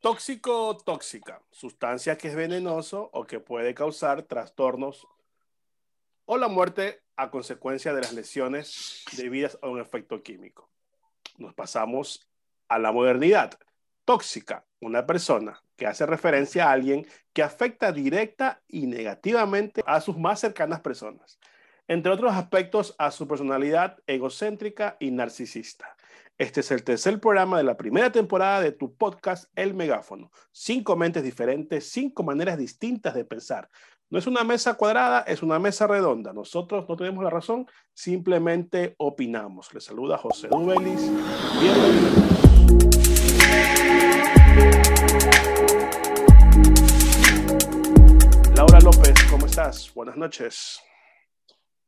Tóxico o tóxica, sustancia que es venenoso o que puede causar trastornos o la muerte a consecuencia de las lesiones debidas a un efecto químico. Nos pasamos a la modernidad. Tóxica, una persona que hace referencia a alguien que afecta directa y negativamente a sus más cercanas personas, entre otros aspectos a su personalidad egocéntrica y narcisista. Este es el tercer programa de la primera temporada de tu podcast El Megáfono. Cinco mentes diferentes, cinco maneras distintas de pensar. No es una mesa cuadrada, es una mesa redonda. Nosotros no tenemos la razón, simplemente opinamos. Le saluda José Dubelis. Bienvenidos. Laura López, ¿cómo estás? Buenas noches.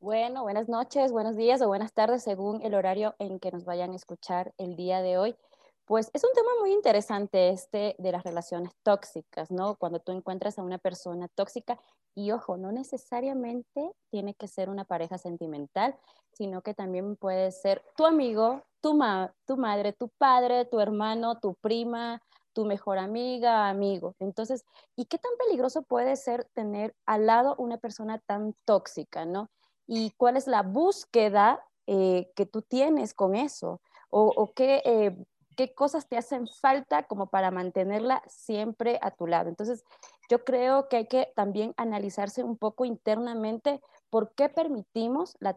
Bueno, buenas noches, buenos días o buenas tardes según el horario en que nos vayan a escuchar el día de hoy. Pues es un tema muy interesante este de las relaciones tóxicas, ¿no? Cuando tú encuentras a una persona tóxica y ojo, no necesariamente tiene que ser una pareja sentimental, sino que también puede ser tu amigo, tu, tu madre, tu padre, tu hermano, tu prima, tu mejor amiga, amigo. Entonces, ¿y qué tan peligroso puede ser tener al lado una persona tan tóxica, ¿no? Y cuál es la búsqueda eh, que tú tienes con eso o, qué, eh, qué cosas te hacen falta como para mantenerla siempre a tu lado. Entonces, yo creo que hay que también analizarse un poco internamente por qué permitimos la,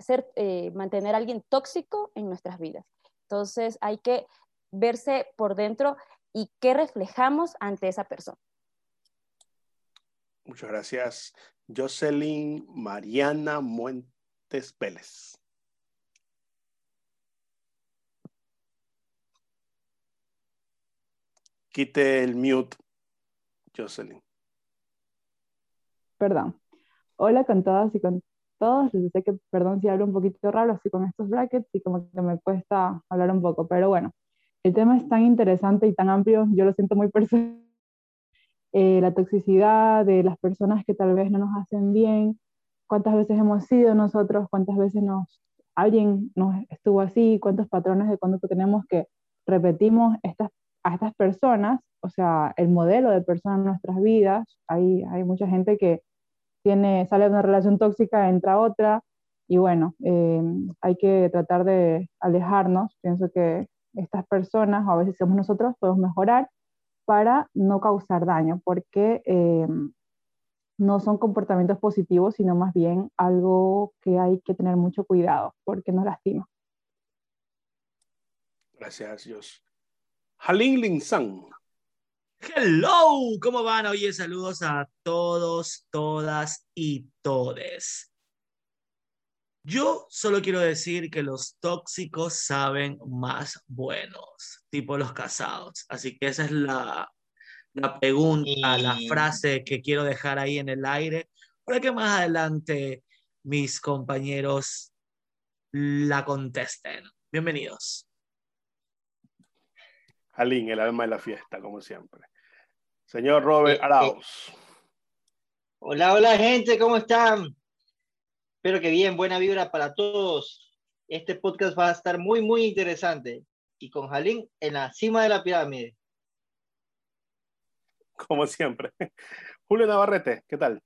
ser, eh, mantener a alguien tóxico en nuestras vidas. Entonces, hay que verse por dentro y qué reflejamos ante esa persona. Muchas gracias. Jocelyn Mariana Muentes Vélez. Quite el mute, Jocelyn. Perdón. Hola con todas y con todos. Les sé que, perdón si hablo un poquito raro así con estos brackets y como que me cuesta hablar un poco, pero bueno, el tema es tan interesante y tan amplio, yo lo siento muy personal eh, la toxicidad de las personas que tal vez no nos hacen bien, cuántas veces hemos sido nosotros, cuántas veces nos, alguien nos estuvo así, cuántos patrones de conducta tenemos que repetimos estas, a estas personas, o sea, el modelo de persona en nuestras vidas. Hay, hay mucha gente que tiene, sale de una relación tóxica, entra otra, y bueno, eh, hay que tratar de alejarnos. Pienso que estas personas, o a veces somos nosotros, podemos mejorar para no causar daño, porque eh, no son comportamientos positivos, sino más bien algo que hay que tener mucho cuidado, porque nos lastima. Gracias, Dios. Halin Linsan. Hello, ¿cómo van? Oye, saludos a todos, todas y todes. Yo solo quiero decir que los tóxicos saben más buenos, tipo los casados. Así que esa es la, la pregunta, la frase que quiero dejar ahí en el aire para que más adelante mis compañeros la contesten. Bienvenidos. Alín, el alma de la fiesta, como siempre. Señor Robert eh, eh, Arauz. Hola, hola gente, ¿cómo están? Espero que bien, buena vibra para todos. Este podcast va a estar muy, muy interesante. Y con Jalín en la cima de la pirámide. Como siempre. Julio Navarrete, ¿qué tal?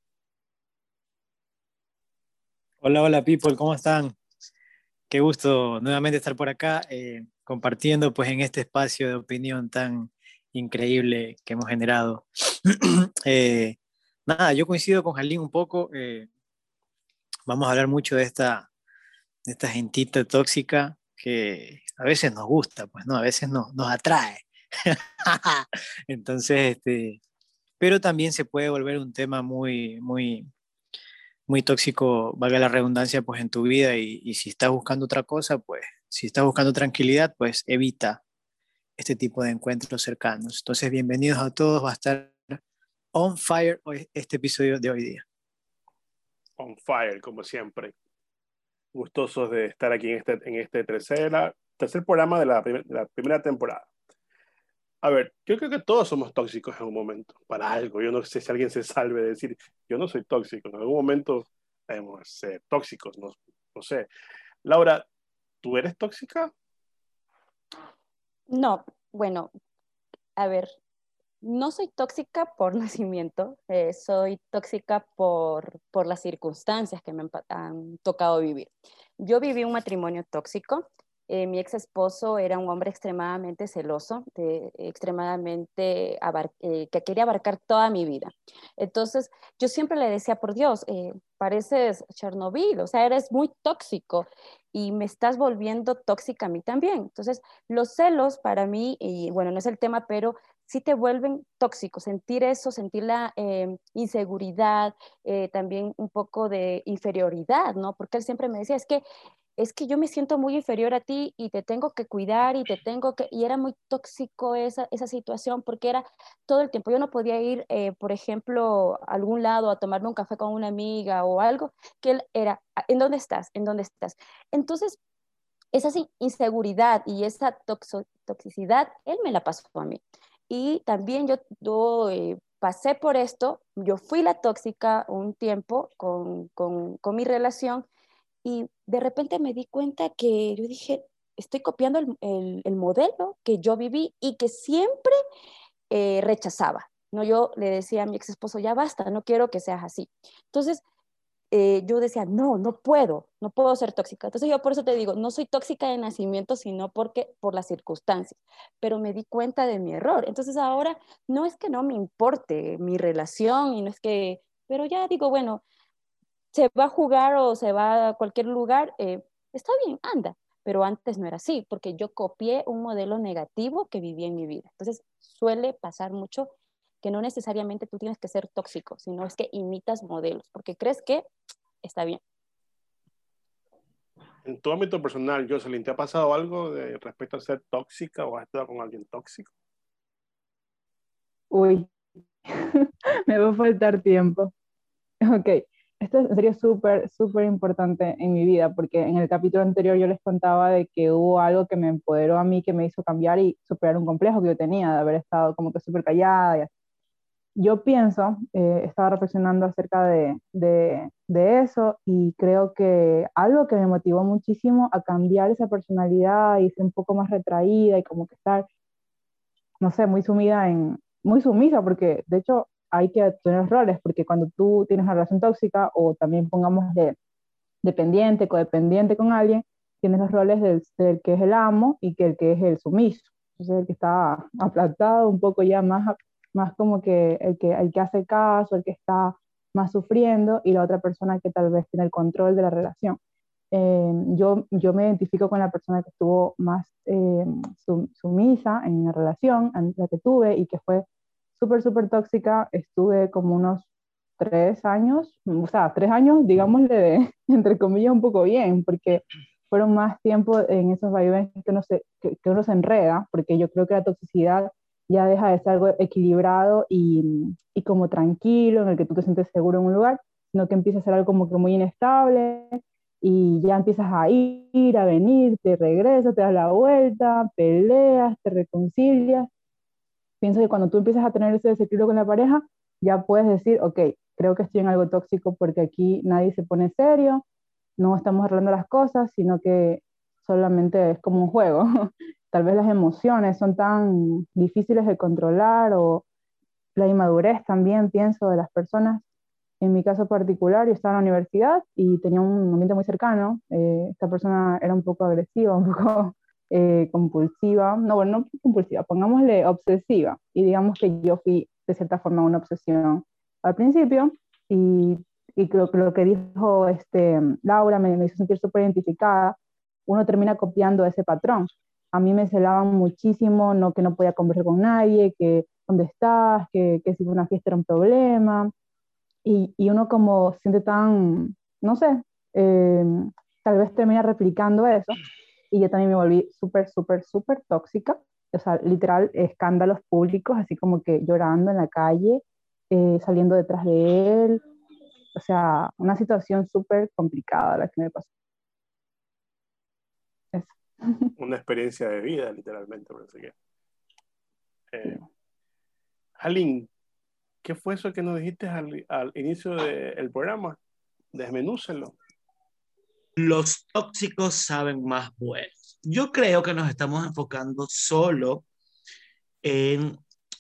Hola, hola people, ¿cómo están? Qué gusto nuevamente estar por acá eh, compartiendo pues en este espacio de opinión tan increíble que hemos generado. Eh, nada, yo coincido con Jalín un poco. Eh, vamos a hablar mucho de esta, de esta gentita tóxica que a veces nos gusta, pues, ¿no? A veces nos, nos atrae. Entonces, este, pero también se puede volver un tema muy, muy, muy tóxico, valga la redundancia, pues en tu vida y, si estás buscando otra cosa, pues si estás buscando tranquilidad, pues evita este tipo de encuentros cercanos. Entonces, bienvenidos a todos, va a estar on fire este episodio de hoy día on fire, como siempre. Gustosos de estar aquí en este, en este tercera, tercer programa de la, la primera temporada. A ver, yo creo que todos somos tóxicos en un momento, para algo. Yo no sé si alguien se salve de decir, yo no soy tóxico. En algún momento debemos ser tóxicos, no, no sé. Laura, ¿tú eres tóxica? No, bueno, a ver, no soy tóxica por nacimiento, eh, soy tóxica por, por las circunstancias que me han, tocado vivir. Yo viví un matrimonio tóxico, eh, mi ex esposo era un hombre extremadamente celoso, extremadamente eh, que quería abarcar toda mi vida. Entonces, yo siempre le decía, por Dios, eh, pareces Chernobyl, o sea, eres muy tóxico y me estás volviendo tóxica a mí también. Entonces, los celos para mí, y bueno, no es el tema, pero sí te vuelven tóxicos. Sentir eso, sentir la inseguridad, también un poco de inferioridad, ¿no? Porque él siempre me decía, es que es que yo me siento muy inferior a ti y te tengo que cuidar y te tengo que... Y era muy tóxico esa, esa situación porque era todo el tiempo. Yo no podía ir, eh, por ejemplo, a algún lado a tomarme un café con una amiga o algo, que él era, ah, ¿en dónde estás? ¿En dónde estás? Entonces, esa inseguridad y esa toxicidad, él me la pasó a mí. Y también yo, yo eh, pasé por esto, yo fui la tóxica un tiempo con, con, con mi relación y de repente me di cuenta que yo dije, estoy copiando el, el, modelo que yo viví y que siempre eh, rechazaba. ¿no? Yo le decía a mi ex esposo, ya basta, no quiero que seas así. Entonces, eh, yo decía, no, no puedo, no puedo ser tóxica. Entonces yo por eso te digo, no soy tóxica de nacimiento, sino porque por las circunstancias, pero me di cuenta de mi error. Entonces ahora no es que no me importe mi relación y no es que, pero ya digo, bueno, se va a jugar o se va a cualquier lugar, eh, está bien, anda. Pero antes no era así, porque yo copié un modelo negativo que viví en mi vida. Entonces, suele pasar mucho que no necesariamente tú tienes que ser tóxico, sino es que imitas modelos, porque crees que está bien. En tu ámbito personal, Jocelyn, ¿te ha pasado algo de respecto a ser tóxica o has estado con alguien tóxico? Uy, me va a faltar tiempo. Ok, esto serio súper, súper importante en mi vida, porque en el capítulo anterior yo les contaba de que hubo algo que me empoderó a mí, que me hizo cambiar y superar un complejo que yo tenía de haber estado como que súper callada. Y Yo pienso, eh, estaba reflexionando acerca de, eso y creo que algo que me motivó muchísimo a cambiar esa personalidad y ser un poco más retraída y como que estar, no sé, muy sumida en, muy sumisa, porque de hecho hay que tener roles, porque cuando tú tienes una relación tóxica o también pongamos de dependiente, codependiente con alguien, tienes los roles del, del, que es el amo y que el que es el sumiso. Entonces el que está aplastado, un poco ya más, más como que el, que el que hace caso, el que está más sufriendo y la otra persona que tal vez tiene el control de la relación. Eh, yo, yo me identifico con la persona que estuvo más eh, sumisa en la relación, en la que tuve y que fue súper, súper tóxica. Estuve como unos tres años, o sea, tres años, digámosle, de, entre comillas, un poco bien, porque fueron más tiempo en esos vaivenes que uno, se, que, uno se enreda, porque yo creo que la toxicidad ya deja de ser algo equilibrado y, y, como tranquilo, en el que tú te sientes seguro en un lugar, sino que empieza a ser algo como que muy inestable y ya empiezas a ir, a venir, te regresas, te das la vuelta, peleas, te reconcilias. Pienso que cuando tú empiezas a tener ese desequilibrio con la pareja, ya puedes decir, ok, creo que estoy en algo tóxico porque aquí nadie se pone serio, no estamos arreglando las cosas, sino que solamente es como un juego. Tal vez las emociones son tan difíciles de controlar o la inmadurez también, pienso, de las personas. En mi caso particular, yo estaba en la universidad y tenía un ambiente muy cercano. Eh, esta persona era un poco agresiva, un poco eh, compulsiva, no, bueno, no compulsiva, pongámosle obsesiva, y digamos que yo fui de cierta forma una obsesión al principio, y, y que lo que dijo este, Laura me, me hizo sentir súper identificada, uno termina copiando ese patrón. A mí me celaban muchísimo, no que no podía conversar con nadie, que dónde estás, que, que si una fiesta era un problema, y, y uno como siente tan, no sé, eh, tal vez termina replicando eso, y yo también me volví súper, súper, súper tóxica. O sea, literal, escándalos públicos, así como que llorando en la calle, eh, saliendo detrás de él. O sea, una situación súper complicada la que me pasó. Eso. Una experiencia de vida, literalmente, parece que. Eh, Aline, ¿qué fue eso que nos dijiste al, al inicio del programa? Desmenúcelo los tóxicos saben más buenos. Yo creo que nos estamos enfocando solo en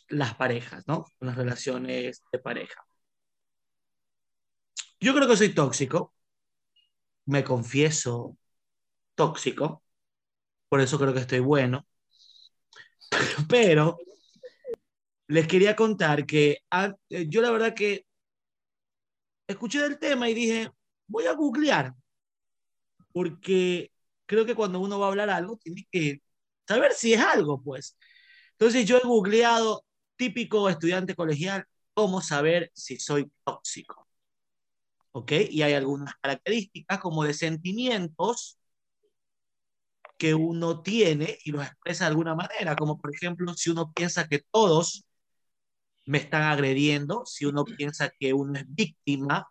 las parejas, ¿no? Con las relaciones de pareja. Yo creo que soy tóxico, me confieso tóxico, por eso creo que estoy bueno, pero les quería contar que ah, eh, yo la verdad que escuché el tema y dije, voy a googlear, porque creo que cuando uno va a hablar algo, tiene que saber si es algo, pues. Entonces yo he googleado, típico estudiante colegial, cómo saber si soy tóxico. ¿Ok? Y hay algunas características como de sentimientos que uno tiene y los expresa de alguna manera, como por ejemplo si uno piensa que todos me están agrediendo, si uno piensa que uno es víctima,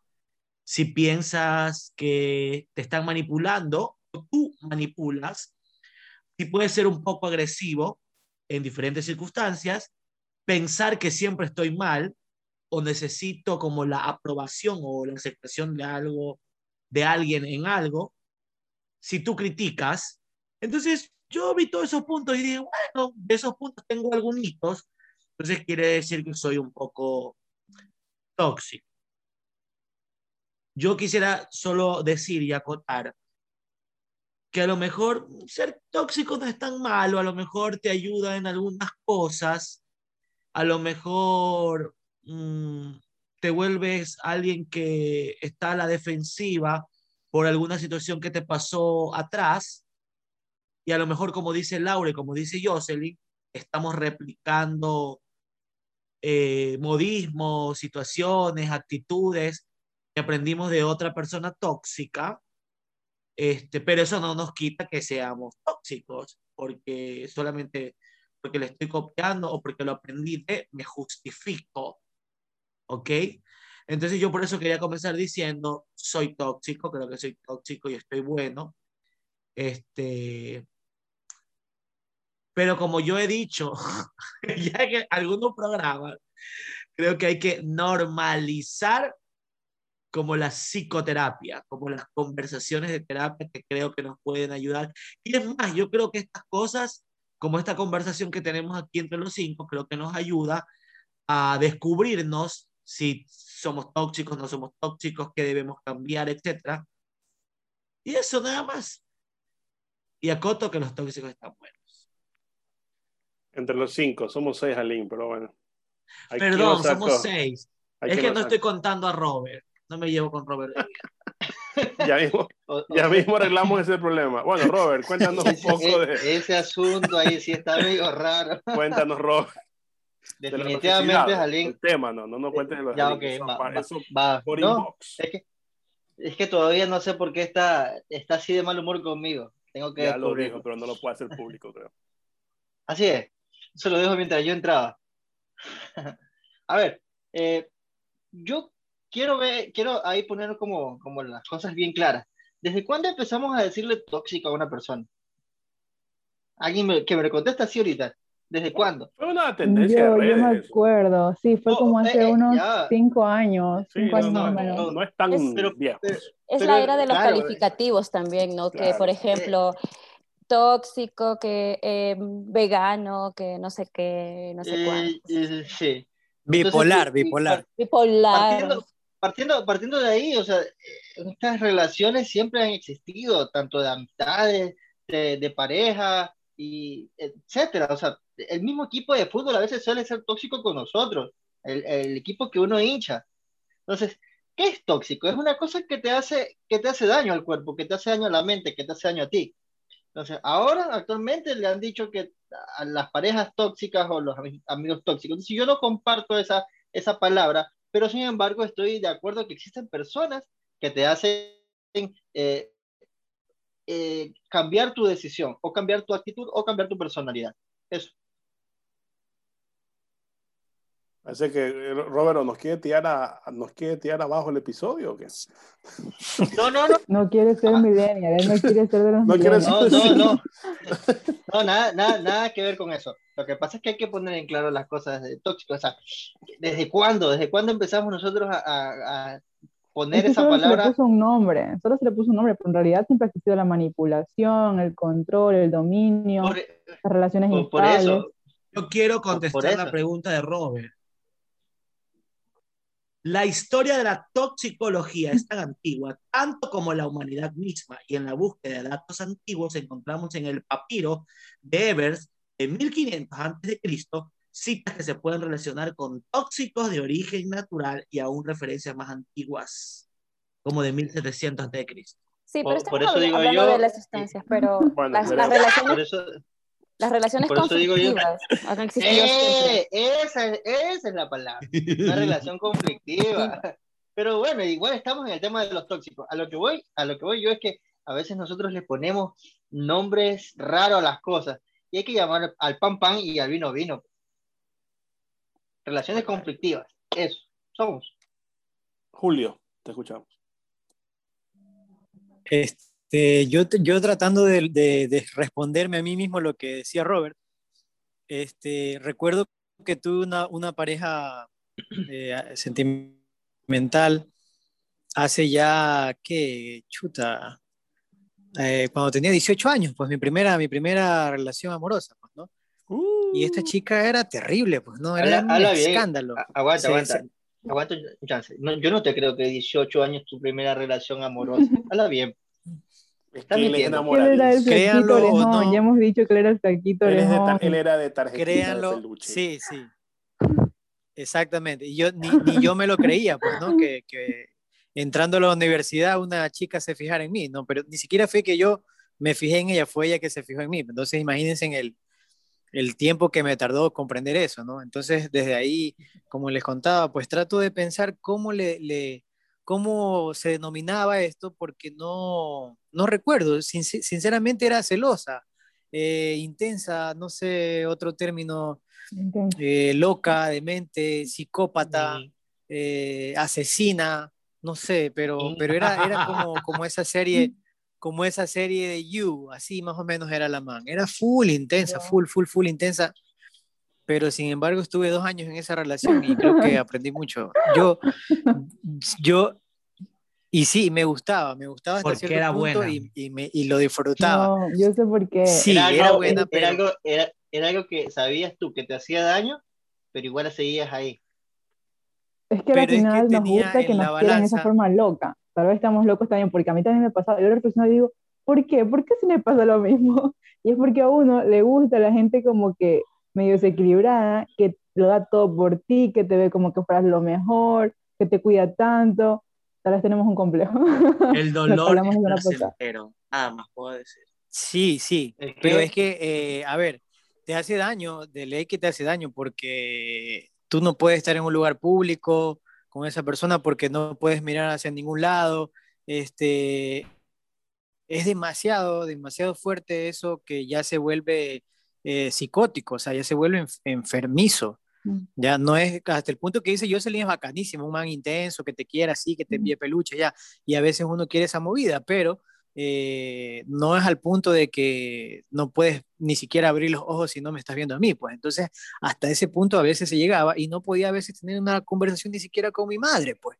si piensas que te están manipulando tú manipulas, si puede ser un poco agresivo en diferentes circunstancias, pensar que siempre estoy mal o necesito como la aprobación o la aceptación de algo, de alguien en algo, si tú criticas, entonces yo vi todos esos puntos y dije, bueno, de esos puntos tengo algunos, entonces quiere decir que soy un poco tóxico. Yo quisiera solo decir y acotar que a lo mejor ser tóxico no es tan malo, a lo mejor te ayuda en algunas cosas, a lo mejor mm, te vuelves alguien que está a la defensiva por alguna situación que te pasó atrás, y a lo mejor como dice Laura y como dice Jocelyn, estamos replicando eh, modismos, situaciones, actitudes que aprendimos de otra persona tóxica este, pero eso no nos quita que seamos tóxicos, porque solamente porque le estoy copiando o porque lo aprendí de, me justifico. ¿Ok? Entonces yo por eso quería comenzar diciendo, soy tóxico, creo que soy tóxico y estoy bueno. Este, pero como yo he dicho, ya que algunos programas, creo que hay que normalizar como la psicoterapia, como las conversaciones de terapia que creo que nos pueden ayudar. Y es más, yo creo que estas cosas, como esta conversación que tenemos aquí entre los cinco, creo que nos ayuda a descubrirnos si somos tóxicos, no somos tóxicos, qué debemos cambiar, etc. Y eso nada más. Y acoto que los tóxicos están buenos. Entre los cinco, somos seis, Aline, pero bueno. Perdón, somos seis. es que no estoy contando a Robert no me llevo con Robert. ya mismo, ya mismo arreglamos ese problema. Bueno, Robert, cuéntanos un poco de... Ese asunto ahí sí está medio raro. Cuéntanos, Robert. Definitivamente, Jalín. El tema, no, no, no cuentes de los ya, okay, va, por no, es, que, es que todavía no sé por qué está, está así de mal humor conmigo. Tengo que ya lo dijo, pero no lo puede hacer público, creo. Así es. Eso lo dejo mientras yo entraba. A ver, eh, yo quiero ver, quiero ahí poner como, como las cosas bien claras. ¿Desde cuándo empezamos a decirle tóxico a una persona? Alguien que me contesta así ahorita. ¿Desde cuándo? Fue una tendencia. Yo, yo me acuerdo, sí, fue como hace eh, unos cinco años. cinco años no, no, no, es tan es, viejo. Es la era de los calificativos también, ¿no? que, por ejemplo, tóxico, que eh, vegano, que no sé qué, no sé cuánto. sí. Bipolar, bipolar. Bipolar partiendo, partiendo de ahí, o sea, estas relaciones siempre han existido, tanto de amistades, de, pareja, y etcétera. O sea, el mismo equipo de fútbol a veces suele ser tóxico con nosotros, el, equipo que uno hincha. Entonces, ¿qué es tóxico? Es una cosa que te, hace, que te hace daño al cuerpo, que te hace daño a la mente, que te hace daño a ti. Entonces, ahora actualmente le han dicho que a las parejas tóxicas o los amigos tóxicos, si yo no comparto esa, esa palabra, pero sin embargo estoy de acuerdo que existen personas que te hacen eh, eh, cambiar tu decisión, o cambiar tu actitud, o cambiar tu personalidad. Eso. Parece que eh, Robert nos quiere tirar a, nos quiere tirar abajo el episodio ¿o qué? No, no, no. No quiere ser millennial, él no quiere ser de los no, no, no, no. No, nada, nada, nada que ver con eso. Lo que pasa es que hay que poner en claro las cosas de tóxico. O sea, ¿desde cuándo? ¿Desde cuándo empezamos nosotros a, a, poner esa palabra? Se le puso un nombre, solo se le puso un nombre, pero en realidad siempre ha existido la manipulación, el control, el dominio, las relaciones por, por eso, Yo quiero contestar la pregunta de Robert. La historia de la toxicología es tan antigua, tanto como la humanidad misma, y en la búsqueda de datos antiguos encontramos en el papiro de Evers de 1500 a.C. citas que se pueden relacionar con tóxicos de origen natural y aún referencias más antiguas, como de 1700 a.C. Sí, Por- pero por estamos eso digo hablando yo- de las sustancias, pero Bueno, las, pero- las Por relaciones, eso, las relaciones por eso digo yo- conflictivas existido siempre. ¡Eh! esa, es- esa es la palabra. Una relación conflictiva. Pero bueno, igual estamos en el tema de los tóxicos. A lo que voy, a lo que voy yo es que a veces nosotros le ponemos nombres raros a las cosas y hay que llamar al pan pan y al vino vino. Relaciones conflictivas. Eso. Somos. Julio, te escuchamos. Este, yo, yo tratando de, de- de responderme a mí mismo lo que decía Robert, este, recuerdo que tuve una, una pareja eh, sentimental hace ya, ¿qué? Chuta, eh, cuando tenía 18 años, pues mi primera, mi primera relación amorosa, pues, ¿no? Y esta chica era terrible, pues, ¿no? Era Habla- un habla escándalo. A- Aguanta, Se- aguanta. se- Aguanta un chance. No, yo no te creo que 18 años tu primera relación amorosa. Habla bien. Está mintiendo. Que él era el enamoradizo. Créanlo o orejón, no. ya hemos dicho que él era el flaquito Él, de él era de tarjetita de Créanlo, peluche. sí, sí. Exactamente. Y yo ni, ni yo me lo creía, pues, ¿no? Que, que entrando a la universidad una chica se fijara en mí, ¿no? Pero ni siquiera fue que yo me fijé en ella, fue ella que se fijó en mí. Entonces, imagínense en el, el tiempo que me tardó comprender eso, ¿no? Entonces, desde ahí, como les contaba, pues trato de pensar cómo le, le cómo se denominaba esto, porque no, no recuerdo. Sin- sinceramente era celosa, eh, intensa, no sé, otro término eh, loca, demente, psicópata, eh, asesina, no sé, pero, Mm. pero era, era como, como esa serie, como esa serie de You, así más o menos era la man. Era full intensa, full, full, full intensa. Pero sin embargo estuve dos años en esa relación y creo que aprendí mucho. Yo, yo, y sí, me gustaba, me gustaba hasta Porque cierto era punto buena. y, y me, y lo disfrutaba. no, yo sé por qué. Sí, era, era algo, buena, era pero- algo, era, era algo que sabías tú que te hacía daño, pero igual seguías ahí. Es que al Pero es que final nos gusta que la nos quieran de esa forma loca. Tal vez estamos locos también, porque a mí también me pasaba. Yo reflexiono y digo, ¿por qué? ¿Por qué si me pasa lo mismo? Y es porque a uno le gusta la gente como que medio desequilibrada, que lo da todo por ti, que te ve como que fueras lo mejor, que te cuida tanto. Tal vez tenemos un complejo. El Lo dolor es placentero. Nada más puedo decir. Sí, sí, Es que- pero es que, eh, a ver, te hace daño, de ley que te hace daño, porque tú no puedes estar en un lugar público con esa persona porque no puedes mirar hacia ningún lado. Este, es demasiado, demasiado fuerte eso que ya se vuelve eh, psicótico, o sea, ya se vuelve enf- enfermizo. Mm. Ya no es hasta el punto que dice Jocelyn es bacanísimo, un man intenso, que te quiera así, que te envíe peluche, ya. Y a veces uno quiere esa movida, pero eh, no es al punto de que no puedes ni siquiera abrir los ojos si no me estás viendo a mí, pues entonces hasta ese punto a veces se llegaba y no podía a veces tener una conversación ni siquiera con mi madre, pues.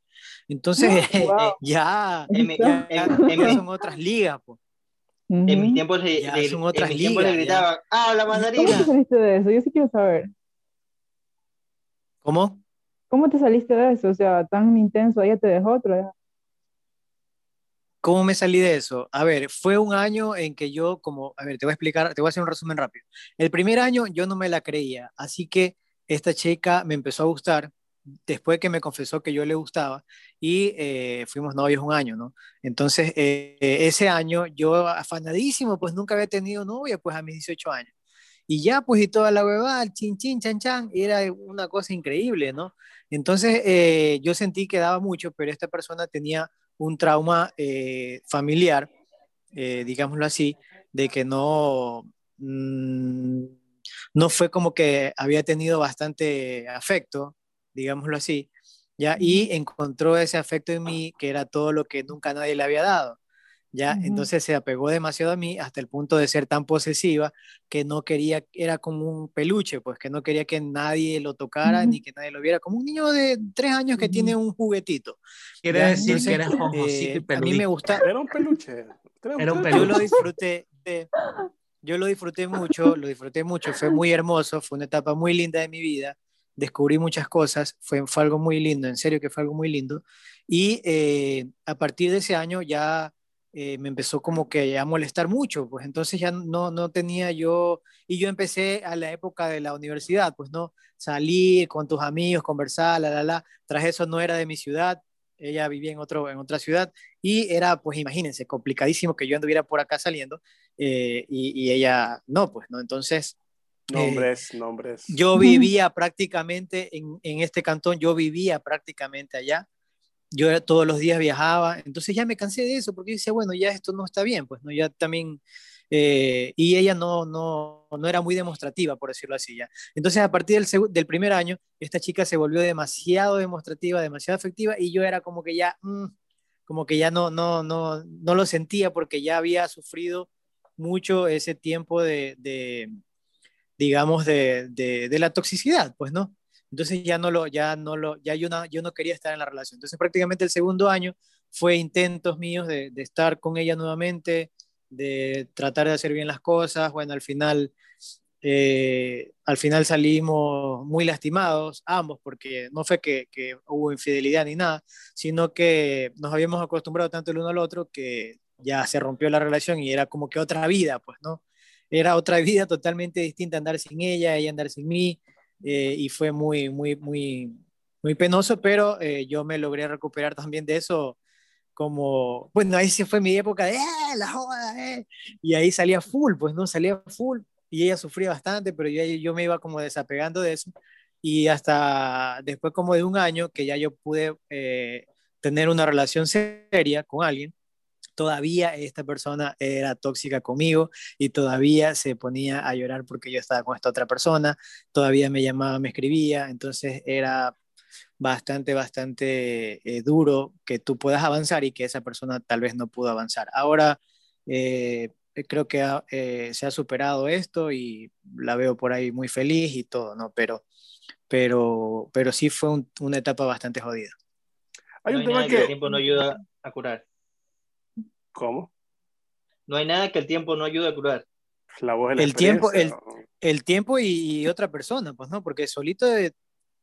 Entonces Wow. ya, En ya, ya son otras ligas, pues. En mis tiempos le, Ya le- son en otras mis tiempos le gritaban, ¡ah, la ¿Cómo mandarina! te saliste de eso? Yo sí quiero saber. ¿Cómo? ¿Cómo te saliste de eso? O sea, tan intenso, ella te dejó otro. ya. ¿Cómo me salí de eso? A ver, fue un año en que yo, como, a ver, te voy a explicar, te voy a hacer un resumen rápido. El primer año yo no me la creía, así que esta chica me empezó a gustar después que me confesó que yo le gustaba y eh, fuimos novios un año, ¿no? Entonces, eh, eh, ese año yo afanadísimo, pues nunca había tenido novia, pues a mis 18 años. Y ya, pues, y toda la huevada, chin, chin, chan, chan, era una cosa increíble, ¿no? Entonces, eh, yo sentí que daba mucho, pero esta persona tenía un trauma familiar, digámoslo así, de que no, mm, no fue como que había tenido bastante afecto, digámoslo así, ¿ya? Y encontró ese afecto en mí que era todo lo que nunca nadie le había dado, ¿ya? Ujú. Entonces se apegó demasiado a mí hasta el punto de ser tan posesiva que no quería, era como un peluche, pues que no quería que nadie lo tocara Ujú. ni que nadie lo viera, como un niño de tres años que Ujú. tiene un juguetito. Quiere Ya, decir entonces, que homosito Eh, y a mí me gusta, Era un peluche. Era un yo peluche. lo disfruté de, yo lo disfruté mucho, lo disfruté mucho, fue muy hermoso, fue una etapa muy linda de mi vida, descubrí muchas cosas, fue, fue algo muy lindo, en serio que fue algo muy lindo. Y eh, a partir de ese año ya eh, me empezó como que a molestar mucho, pues entonces ya no, no tenía yo, y yo empecé a la época de la universidad, pues no, salir con tus amigos, conversar, la, la, la, tras eso no era de mi ciudad, ella vivía en, otro, en otra ciudad y era, pues imagínense, complicadísimo que yo anduviera por acá saliendo eh, y, y, ella no, pues, ¿no? Entonces... Nombres, eh, nombres. Yo vivía prácticamente en, en, este cantón, yo vivía prácticamente allá. Yo todos los días viajaba, entonces ya me cansé de eso porque decía, bueno, ya esto no está bien, pues, ¿no? Ya también... Eh, y ella no, no, no era muy demostrativa, por decirlo así ya. Entonces, a partir del, del primer año, esta chica se volvió demasiado demostrativa, demasiado afectiva, y yo era como que ya, mmm, como que ya no, no, no, no lo sentía porque ya había sufrido mucho ese tiempo de, de digamos, de, de, de, la toxicidad, pues, ¿no? Entonces ya no lo, ya no lo, ya yo no, yo no quería estar en la relación. Entonces prácticamente el segundo año fue intentos míos de, de estar con ella nuevamente, de tratar de hacer bien las cosas. Bueno, al final, eh, al final salimos muy lastimados, ambos, porque no fue que, que, hubo infidelidad ni nada, sino que nos habíamos acostumbrado tanto el uno al otro que ya se rompió la relación y era como que otra vida, pues, ¿no? Era otra vida totalmente distinta andar sin ella, ella andar sin mí, eh, y fue muy, muy, muy, muy penoso, pero eh, yo me logré recuperar también de eso como, bueno, ahí se fue mi época de, ¡eh, la joda! Y ahí salía full, pues, ¿no? Salía full, y ella sufría bastante, pero yo, yo me iba como desapegando de eso, y hasta después como de un año que ya yo pude tener una relación seria con alguien, todavía esta persona era tóxica conmigo y todavía se ponía a llorar porque yo estaba con esta otra persona, todavía me llamaba, me escribía, entonces era bastante, bastante eh, duro que tú puedas avanzar y que esa persona tal vez no pudo avanzar. Ahora eh, creo que ha, eh, se ha superado esto y la veo por ahí muy feliz y todo, ¿no? Pero, pero, pero sí fue un, una etapa bastante jodida. Hay un no hay tema que... que el tiempo no ayuda a curar. ¿Cómo? No hay nada que el tiempo no ayude a curar. La voz de la el tiempo, el, el, tiempo y, y, otra persona, pues no, porque solito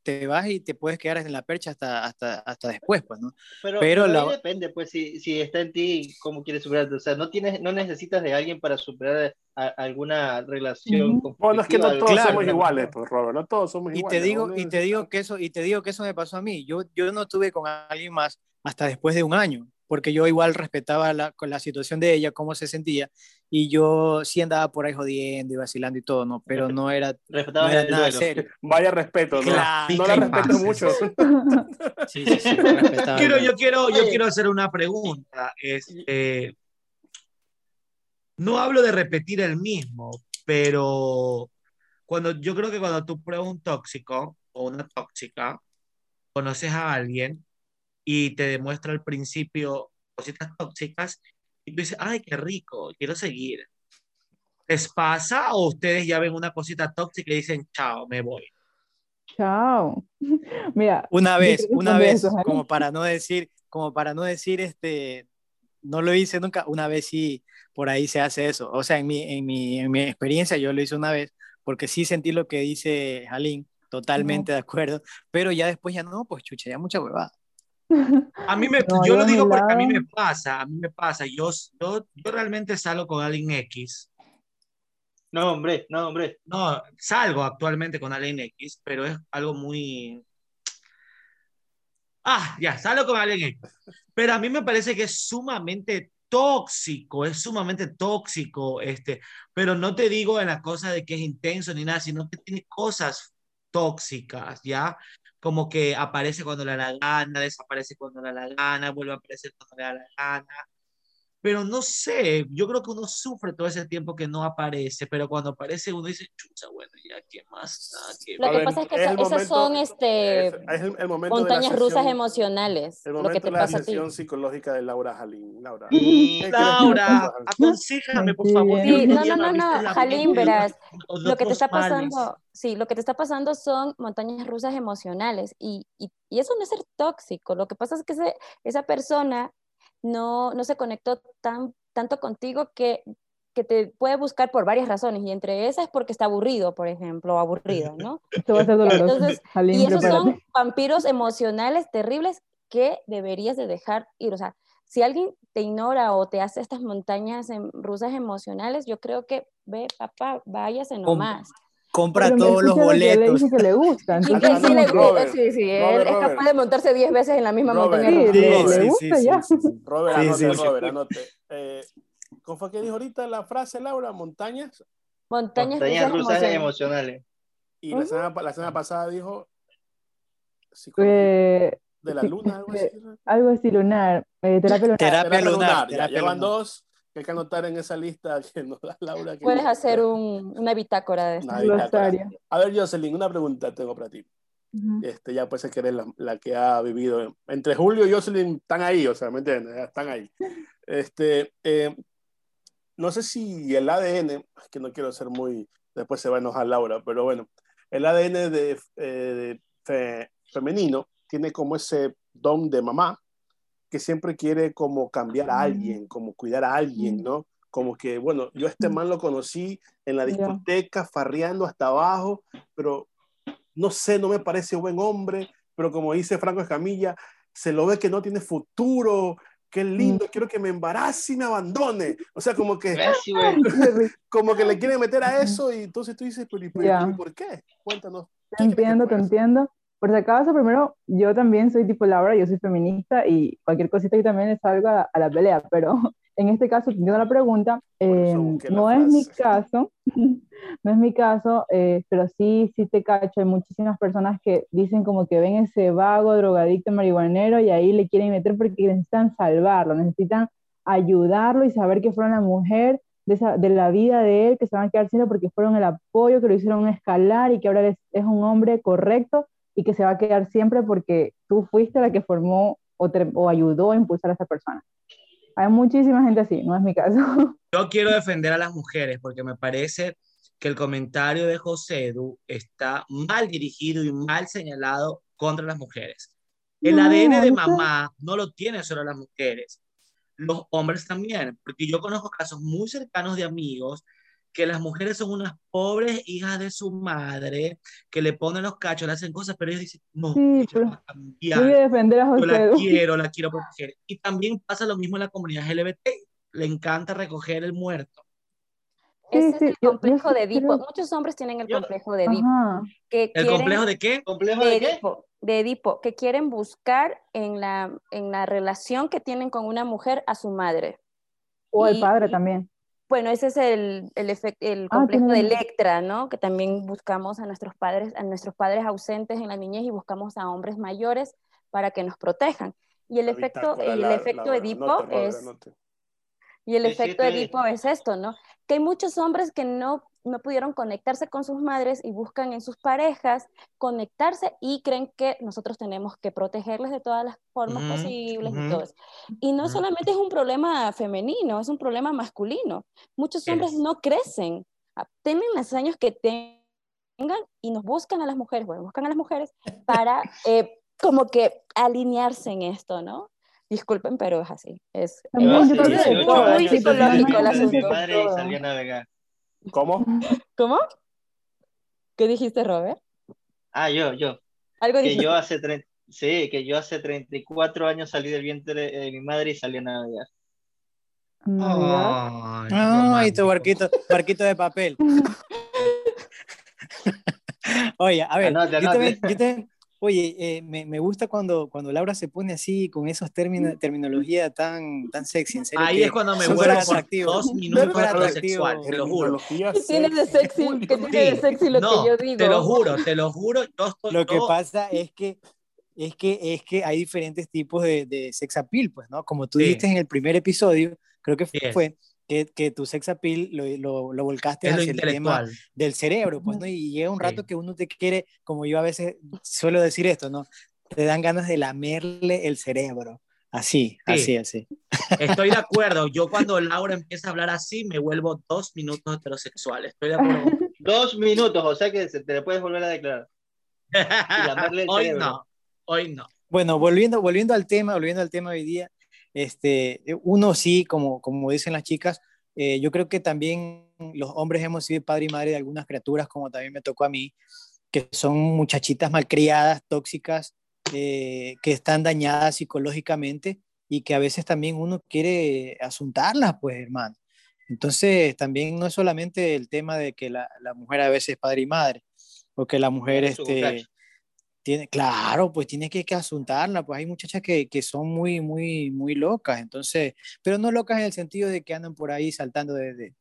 te vas y te puedes quedar en la percha hasta, hasta, hasta después, pues, ¿no? Pero, pero, pero la... depende, pues, si, si está en ti, cómo quieres superarte. O sea, no, tienes, no necesitas de alguien para superar a, alguna relación. Mm. Bueno, es que no todos claro, somos iguales, pues, Robert, no todos somos y iguales. Te digo, ¿no? y, te digo que eso, y te digo que eso me pasó a mí. Yo, yo no tuve con alguien más hasta después de un año porque yo igual respetaba la, con la situación de ella, cómo se sentía, y yo sí andaba por ahí jodiendo y vacilando y todo, ¿no? Pero no era, no era nada serio. Vaya respeto, ¿no? Claro, no la respeto mucho. Sí, sí, sí, quiero, yo, quiero, yo quiero hacer una pregunta. Este, no hablo de repetir el mismo, pero cuando, yo creo que cuando tú pruebas un tóxico o una tóxica, conoces a alguien, y te demuestra al principio cositas tóxicas y tú dices, ay, qué rico, quiero seguir. ¿Les pasa o ustedes ya ven una cosita tóxica y dicen, chao, me voy? Chao. Mira. Una vez, una vez, eso, como para no decir, como para no decir, este, no lo hice nunca, una vez sí, por ahí se hace eso. O sea, en mi, en mi, en mi experiencia yo lo hice una vez, porque sí sentí lo que dice Jalín, totalmente uh -huh. de acuerdo, pero ya después ya no, pues chucha, ya mucha huevada. A mí me, no, yo lo digo porque a mí me pasa, a mí me pasa, yo, yo, yo realmente salgo con alguien X. No, hombre, no, hombre. No, salgo actualmente con alguien X, pero es algo muy... Ah, ya, salgo con alguien X. Pero a mí me parece que es sumamente tóxico, es sumamente tóxico, este, pero no te digo en la cosa de que es intenso ni nada, sino que tiene cosas tóxicas, ¿ya? Como que aparece cuando le da la gana, desaparece cuando le da la gana, vuelve a aparecer cuando le da la gana. Pero no sé, yo creo que uno sufre todo ese tiempo que no aparece, pero cuando aparece uno dice, chucha, bueno, ya, ¿qué más? Ah, ¿qué lo que ver, pasa es que es esas momento, son este, es, es el, el montañas sesión, rusas emocionales. El momento lo que te de la pasa sesión a ti. psicológica de Laura Jalín. Laura, Laura aconsejame, por favor. Sí, no, no, no, no, Jalín, verás, lo que te está pasando, sí, lo que te está pasando son montañas rusas emocionales y, y, y eso no es ser tóxico. Lo que pasa es que ese, esa persona no, no se conectó tan, tanto contigo que que te puede buscar por varias razones y entre esas es porque está aburrido, por ejemplo, o aburrido, ¿no? Esto va a ser doloroso. Entonces, Jalín, y esos prepárate. son vampiros emocionales terribles que deberías de dejar ir. O sea, si alguien te ignora o te hace estas montañas em- rusas emocionales, yo creo que ve, papá, váyase nomás. Compra Pero todos los que le boletos. dice que le gusta. Y entonces que Anda, sí, le- sí, sí, él Robert, es capaz de montarse 10 veces en la misma Robert, montaña Sí, rusa. le- Sí, gusta sí, ya. sí, sí. Robert, Sí, anote, sí. Robert, anote. Eh, ¿Cómo fue que dijo ahorita la frase, Laura? Montañas. Montañas, Montañas rusas rusas emocionales. emocionales. Y la, semana, la semana pasada dijo Eh, de la sí, luna, algo eh, así. ¿no? algo así lunar, eh, terapia lunar. Terapia lunar. Ya, terapia ya van lunar. dos que hay que anotar en esa lista que nos da Laura. que- Puedes hacer un- una bitácora de esto. Una bitácora. A ver, Jocelyn, una pregunta tengo para ti. Ujú. Este, ya puede ser que eres la, la que ha vivido. Entre Julio y Jocelyn están ahí, o sea, ¿me entiendes? Están ahí. Este, eh, no sé si el ADN, es que no quiero ser muy, después se va a enojar Laura, pero bueno, el ADN de, eh, de fe- femenino tiene como ese don de mamá que siempre quiere como cambiar a alguien, como cuidar a alguien, ¿no? Como que, bueno, yo a este man lo conocí en la discoteca, farreando hasta abajo, pero no sé, no me parece buen hombre, pero como dice Franco Escamilla, se lo ve que no tiene futuro, qué lindo, quiero que me embarace y me abandone. O sea, como que, como que le quieren meter a eso y entonces tú dices, pero ¿y por, Ya. ¿y por qué? Cuéntanos. Te ¿qué crees que entiendo, te entiendo. Por si acaso, primero, yo también soy tipo Laura, yo soy feminista y cualquier cosita que también salgo a, a la pelea, pero en este caso, entiendo la pregunta, eh, la no es mi caso, no es mi caso, eh, pero sí, sí te cacho, hay muchísimas personas que dicen como que ven ese vago, drogadicto, marihuanero y ahí le quieren meter porque necesitan salvarlo, necesitan ayudarlo y saber que fueron la mujer de, esa- de la vida de él, que se van a quedar sin él porque fueron el apoyo, que lo hicieron escalar y que ahora es, es un hombre correcto y que se va a quedar siempre porque tú fuiste la que formó o, te- o ayudó a impulsar a esa persona. Hay muchísima gente así, no es mi caso. Yo quiero defender a las mujeres porque me parece que el comentario de José Edu está mal dirigido y mal señalado contra las mujeres. El No, ADN de mamá no lo tienen solo las mujeres, los hombres también, porque yo conozco casos muy cercanos de amigos que las mujeres son unas pobres hijas de su madre, que le ponen los cachos, le hacen cosas, pero ellos dicen, no, Sí, pero va a cambiar Voy a defender a yo la quiero, la quiero proteger. Y también pasa lo mismo en la comunidad LGBT. Le encanta recoger el muerto. Sí, Ese sí, es el yo- yo complejo de Edipo. Muchos hombres tienen el Yo- complejo de Edipo. Que ¿El quieren- complejo de qué? ¿Complejo de de qué? Edipo, de Edipo, que quieren buscar en la, en la relación que tienen con una mujer a su madre. O el Y- padre y- también. Bueno, ese es el, el, efec- el Ah, complejo de Electra, ¿no? Que también buscamos a nuestros padres, a nuestros padres ausentes en la niñez y buscamos a hombres mayores para que nos protejan. Y el La efecto, el la- efecto Edipo es y el efecto Edipo es esto, ¿no? Que hay muchos hombres que no, no pudieron conectarse con sus madres y buscan en sus parejas conectarse y creen que nosotros tenemos que protegerles de todas las formas posibles y todo eso. Y no solamente es un problema femenino, es un problema masculino. Muchos hombres Es. no crecen, ah, tienen los años que tengan y nos buscan a las mujeres, bueno, buscan a las mujeres para eh, como que alinearse en esto, ¿no? Disculpen, pero es así. Es, También es yo creo que psicológico, es el asunto. Mi madre y Todo. salí a navegar. ¿Cómo? ¿Cómo? ¿Qué dijiste, Robert? Ah, yo, yo. Algo Que dijiste. yo hace tre- sí, que yo hace 34 años salí del vientre de mi madre y salí a navegar. Navidad. Ay, Ay, tu barquito, barquito de papel. Oye, a ver, Anote, yo anote. también- yo también- oye, eh, me, me gusta cuando, cuando Laura se pone así, con esos términos, terminología tan, tan sexy, en serio. Ahí es cuando me vuelvo por atractivo. dos minutos Súper a lo atractivo. sexual, te lo juro. ¿Qué tiene de sexy? ¿Qué tiene de Sí. sexy lo No, que yo digo? Te lo juro, te lo juro. Yo estoy Lo que pasa es que, es que, es que hay diferentes tipos de, de sex appeal, pues, ¿no? Como tú Sí. dijiste en el primer episodio, creo que fue que, que tu sex appeal lo, lo, lo volcaste es lo hacia el tema del cerebro, pues, ¿no? Y llega un Sí. rato que uno te quiere, como yo a veces suelo decir esto, ¿no? Te dan ganas de lamerle el cerebro. Así, Sí. así, así. Estoy de acuerdo. Yo cuando Laura empieza a hablar así, me vuelvo dos minutos heterosexual. Estoy de acuerdo. Dos minutos, o sea que se- te le puedes volver a declarar. Hoy cerebro. no, hoy no. Bueno, volviendo, volviendo al tema, volviendo al tema de hoy día, este, uno sí, como, como dicen las chicas, eh, yo creo que también los hombres hemos sido padre y madre de algunas criaturas, como también me tocó a mí, que son muchachitas malcriadas, tóxicas, eh, que están dañadas psicológicamente y que a veces también uno quiere asuntarlas, pues hermano. Entonces, también no es solamente el tema de que la, la mujer a veces es padre y madre, o que la mujer este, tiene, claro, pues tiene que, que asuntarla, pues hay muchachas que, que, son muy, muy, muy locas, entonces, pero no locas en el sentido de que andan por ahí saltando de, de,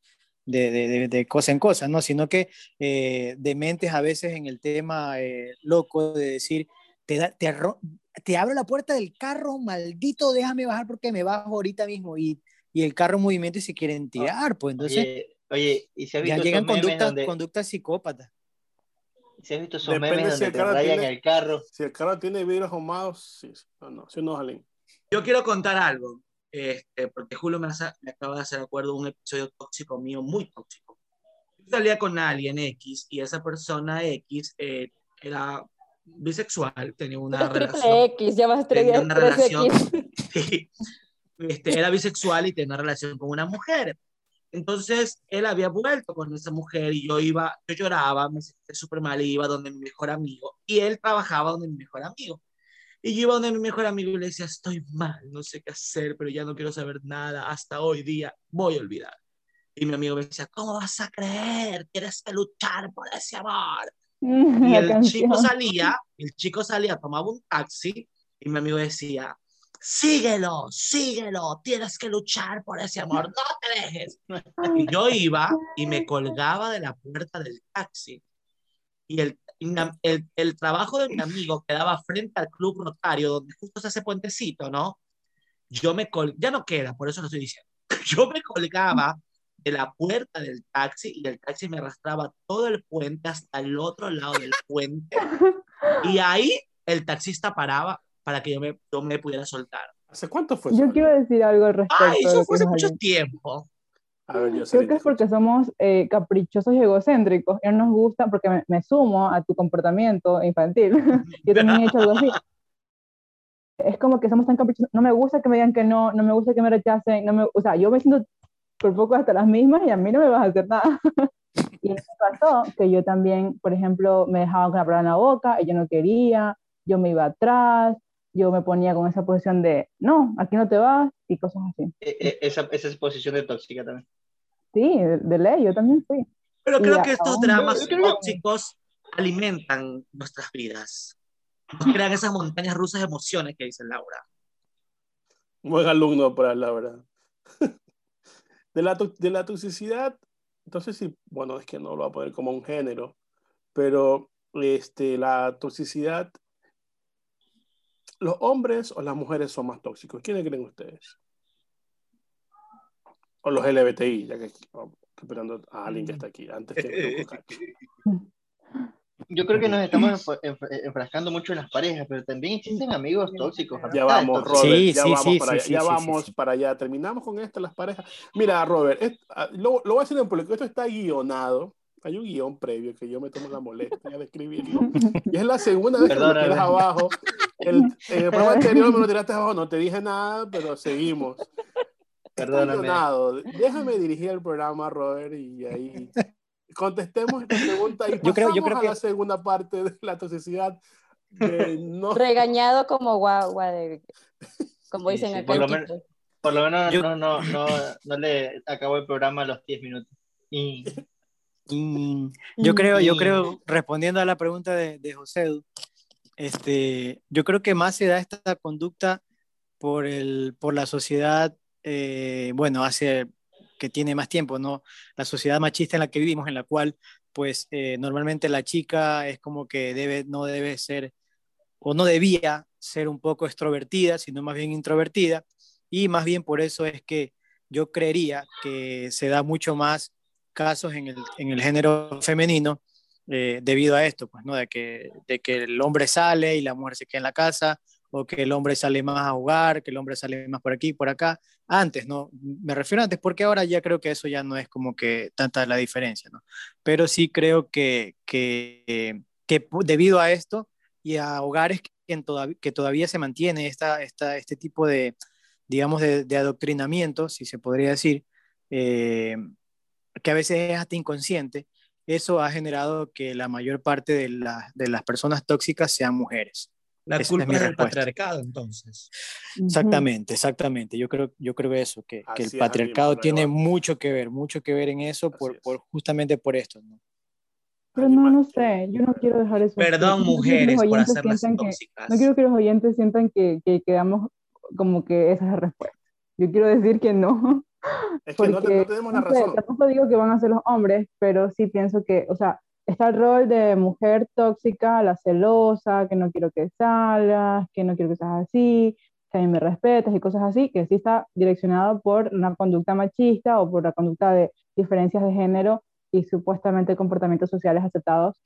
de, de cosa en cosa, ¿no? Sino que eh, dementes a veces en el tema eh, loco de decir, te, da, te, te, abro la puerta del carro, maldito, déjame bajar porque me bajo ahorita mismo y, y el carro en movimiento y se quieren tirar, pues entonces... Oye, oye ¿y se ha visto ya llegan conductas, donde... conductas psicópatas. ¿Se has visto esos Depende memes si donde te rayan tiene, el carro? Si el carro tiene vidrios ahumados, sí. No, no, si no, Jalín. Yo quiero contar algo, este, porque Julio me, hace, me, acaba de hacer acuerdo de un episodio tóxico mío, muy tóxico. Yo salía con alguien X y esa persona X eh, era bisexual, tenía una Triple relación. X, ya más tenía una relación. Sí, este, era bisexual y tenía una relación con una mujer. Entonces, él había vuelto con esa mujer y yo iba, yo lloraba, me sentía súper mal, y iba donde mi mejor amigo y él trabajaba donde mi mejor amigo. Y yo iba donde mi mejor amigo y le decía, estoy mal, no sé qué hacer, pero ya no quiero saber nada, hasta hoy día voy a olvidar. Y mi amigo me decía, ¿cómo vas a creer? Tienes que luchar por ese amor. Y el chico salía, el chico salía, tomaba un taxi y mi amigo decía, síguelo, síguelo, tienes que luchar por ese amor, no te dejes. Y yo iba y me colgaba de la puerta del taxi. Y el, el, el trabajo de mi amigo quedaba frente al club rotario, donde justo se hace puentecito, ¿no? Yo me col ya no queda, por eso lo estoy diciendo. Yo me colgaba de la puerta del taxi y el taxi me arrastraba todo el puente hasta el otro lado del puente. Y ahí el taxista paraba para que yo me, yo me pudiera soltar. ¿Hace cuánto fue Yo quiero decir algo al respecto. Ay, eso fue hace mucho tiempo. A ver, yo Creo que es porque somos eh, caprichosos y egocéntricos. Y no nos gusta, porque me, me, sumo a tu comportamiento infantil. yo también he hecho algo así. Es como que somos tan caprichosos. No me gusta que me digan que no, no me gusta que me rechacen. No me, o sea, yo me siento por poco hasta las mismas y a mí no me vas a hacer nada. y me pasó que yo también, por ejemplo, me dejaba con la palabra en la boca y yo no quería, yo me iba atrás, yo me ponía con esa posición de, no, aquí no te vas y cosas así. Esa, esa es posición de tóxica también. Sí, de, de ley, yo también fui. Pero creo y que estos aún... dramas tóxicos alimentan nuestras vidas. Nos crean esas montañas rusas de emociones que dice Laura. Buen alumno para Laura. De la, de la toxicidad, entonces sí, bueno, es que no lo voy a poner como un género, pero este, la toxicidad ¿Los hombres o las mujeres son más tóxicos? ¿Quiénes creen ustedes? O los LBTI, ya que estoy esperando a alguien que está aquí, antes que Yo creo que nos estamos enfrascando mucho en las parejas, pero también existen amigos tóxicos. Ya vamos, Robert, sí, ya, sí, vamos, sí, para allá, ya vamos para allá. Terminamos con esto, las parejas. Mira, Robert, es, lo, lo, voy a decir en público, esto está guionado. Hay un guion previo que yo me tomo la molestia de escribirlo. Y es la segunda vez que lo tiras abajo. El, en el programa anterior me lo tiraste abajo, no te dije nada, pero seguimos. Perdóname. Déjame dirigir el programa, Robert, y ahí contestemos esta pregunta y yo creo, yo creo a que... la segunda parte de la toxicidad. De no... Regañado como guagua, de, como dicen sí, acá. Por lo, menos, por lo menos yo... no, no, no, no le acabó el programa a los 10 minutos. Y... Yo creo, yo creo, respondiendo a la pregunta de, de José, este, yo creo que más se da esta conducta por, el, por la sociedad, eh, bueno, hace que tiene más tiempo, ¿no? La sociedad machista en la que vivimos, en la cual, pues, eh, normalmente la chica es como que debe, no debe ser, o no debía ser un poco extrovertida, sino más bien introvertida, y más bien por eso es que yo creería que se da mucho más casos en el, en el género femenino eh, debido a esto, pues, ¿no? De que, de que el hombre sale y la mujer se queda en la casa, o que el hombre sale más a jugar, que el hombre sale más por aquí, por acá. Antes, ¿no? Me refiero antes porque ahora ya creo que eso ya no es como que tanta la diferencia, ¿no? Pero sí creo que, que, que debido a esto y a hogares que, en toda, que todavía se mantiene esta, esta, este tipo de, digamos, de, de adoctrinamiento, si se podría decir, eh, que a veces es hasta inconsciente, eso ha generado que la mayor parte de, de las personas tóxicas sean mujeres. La culpa es, del patriarcado, entonces. Exactamente, exactamente. Yo creo, yo creo eso, que, que el patriarcado tiene mucho que ver, mucho que ver en eso, por, por, justamente por esto. ¿no? Pero no, no sé, yo no quiero dejar eso. Perdón, mujeres, por hacerlas tóxicas. no quiero que los oyentes sientan que, que quedamos como que esa es la respuesta. Yo quiero decir que no. Es que no, tenemos la razón. tampoco digo que van a ser los hombres, pero sí pienso que, o sea, está el rol de mujer tóxica, la celosa, que no quiero que salgas, que no quiero que seas así, que a mí me respetas y cosas así, que sí está direccionado por una conducta machista o por la conducta de diferencias de género y supuestamente comportamientos sociales aceptados.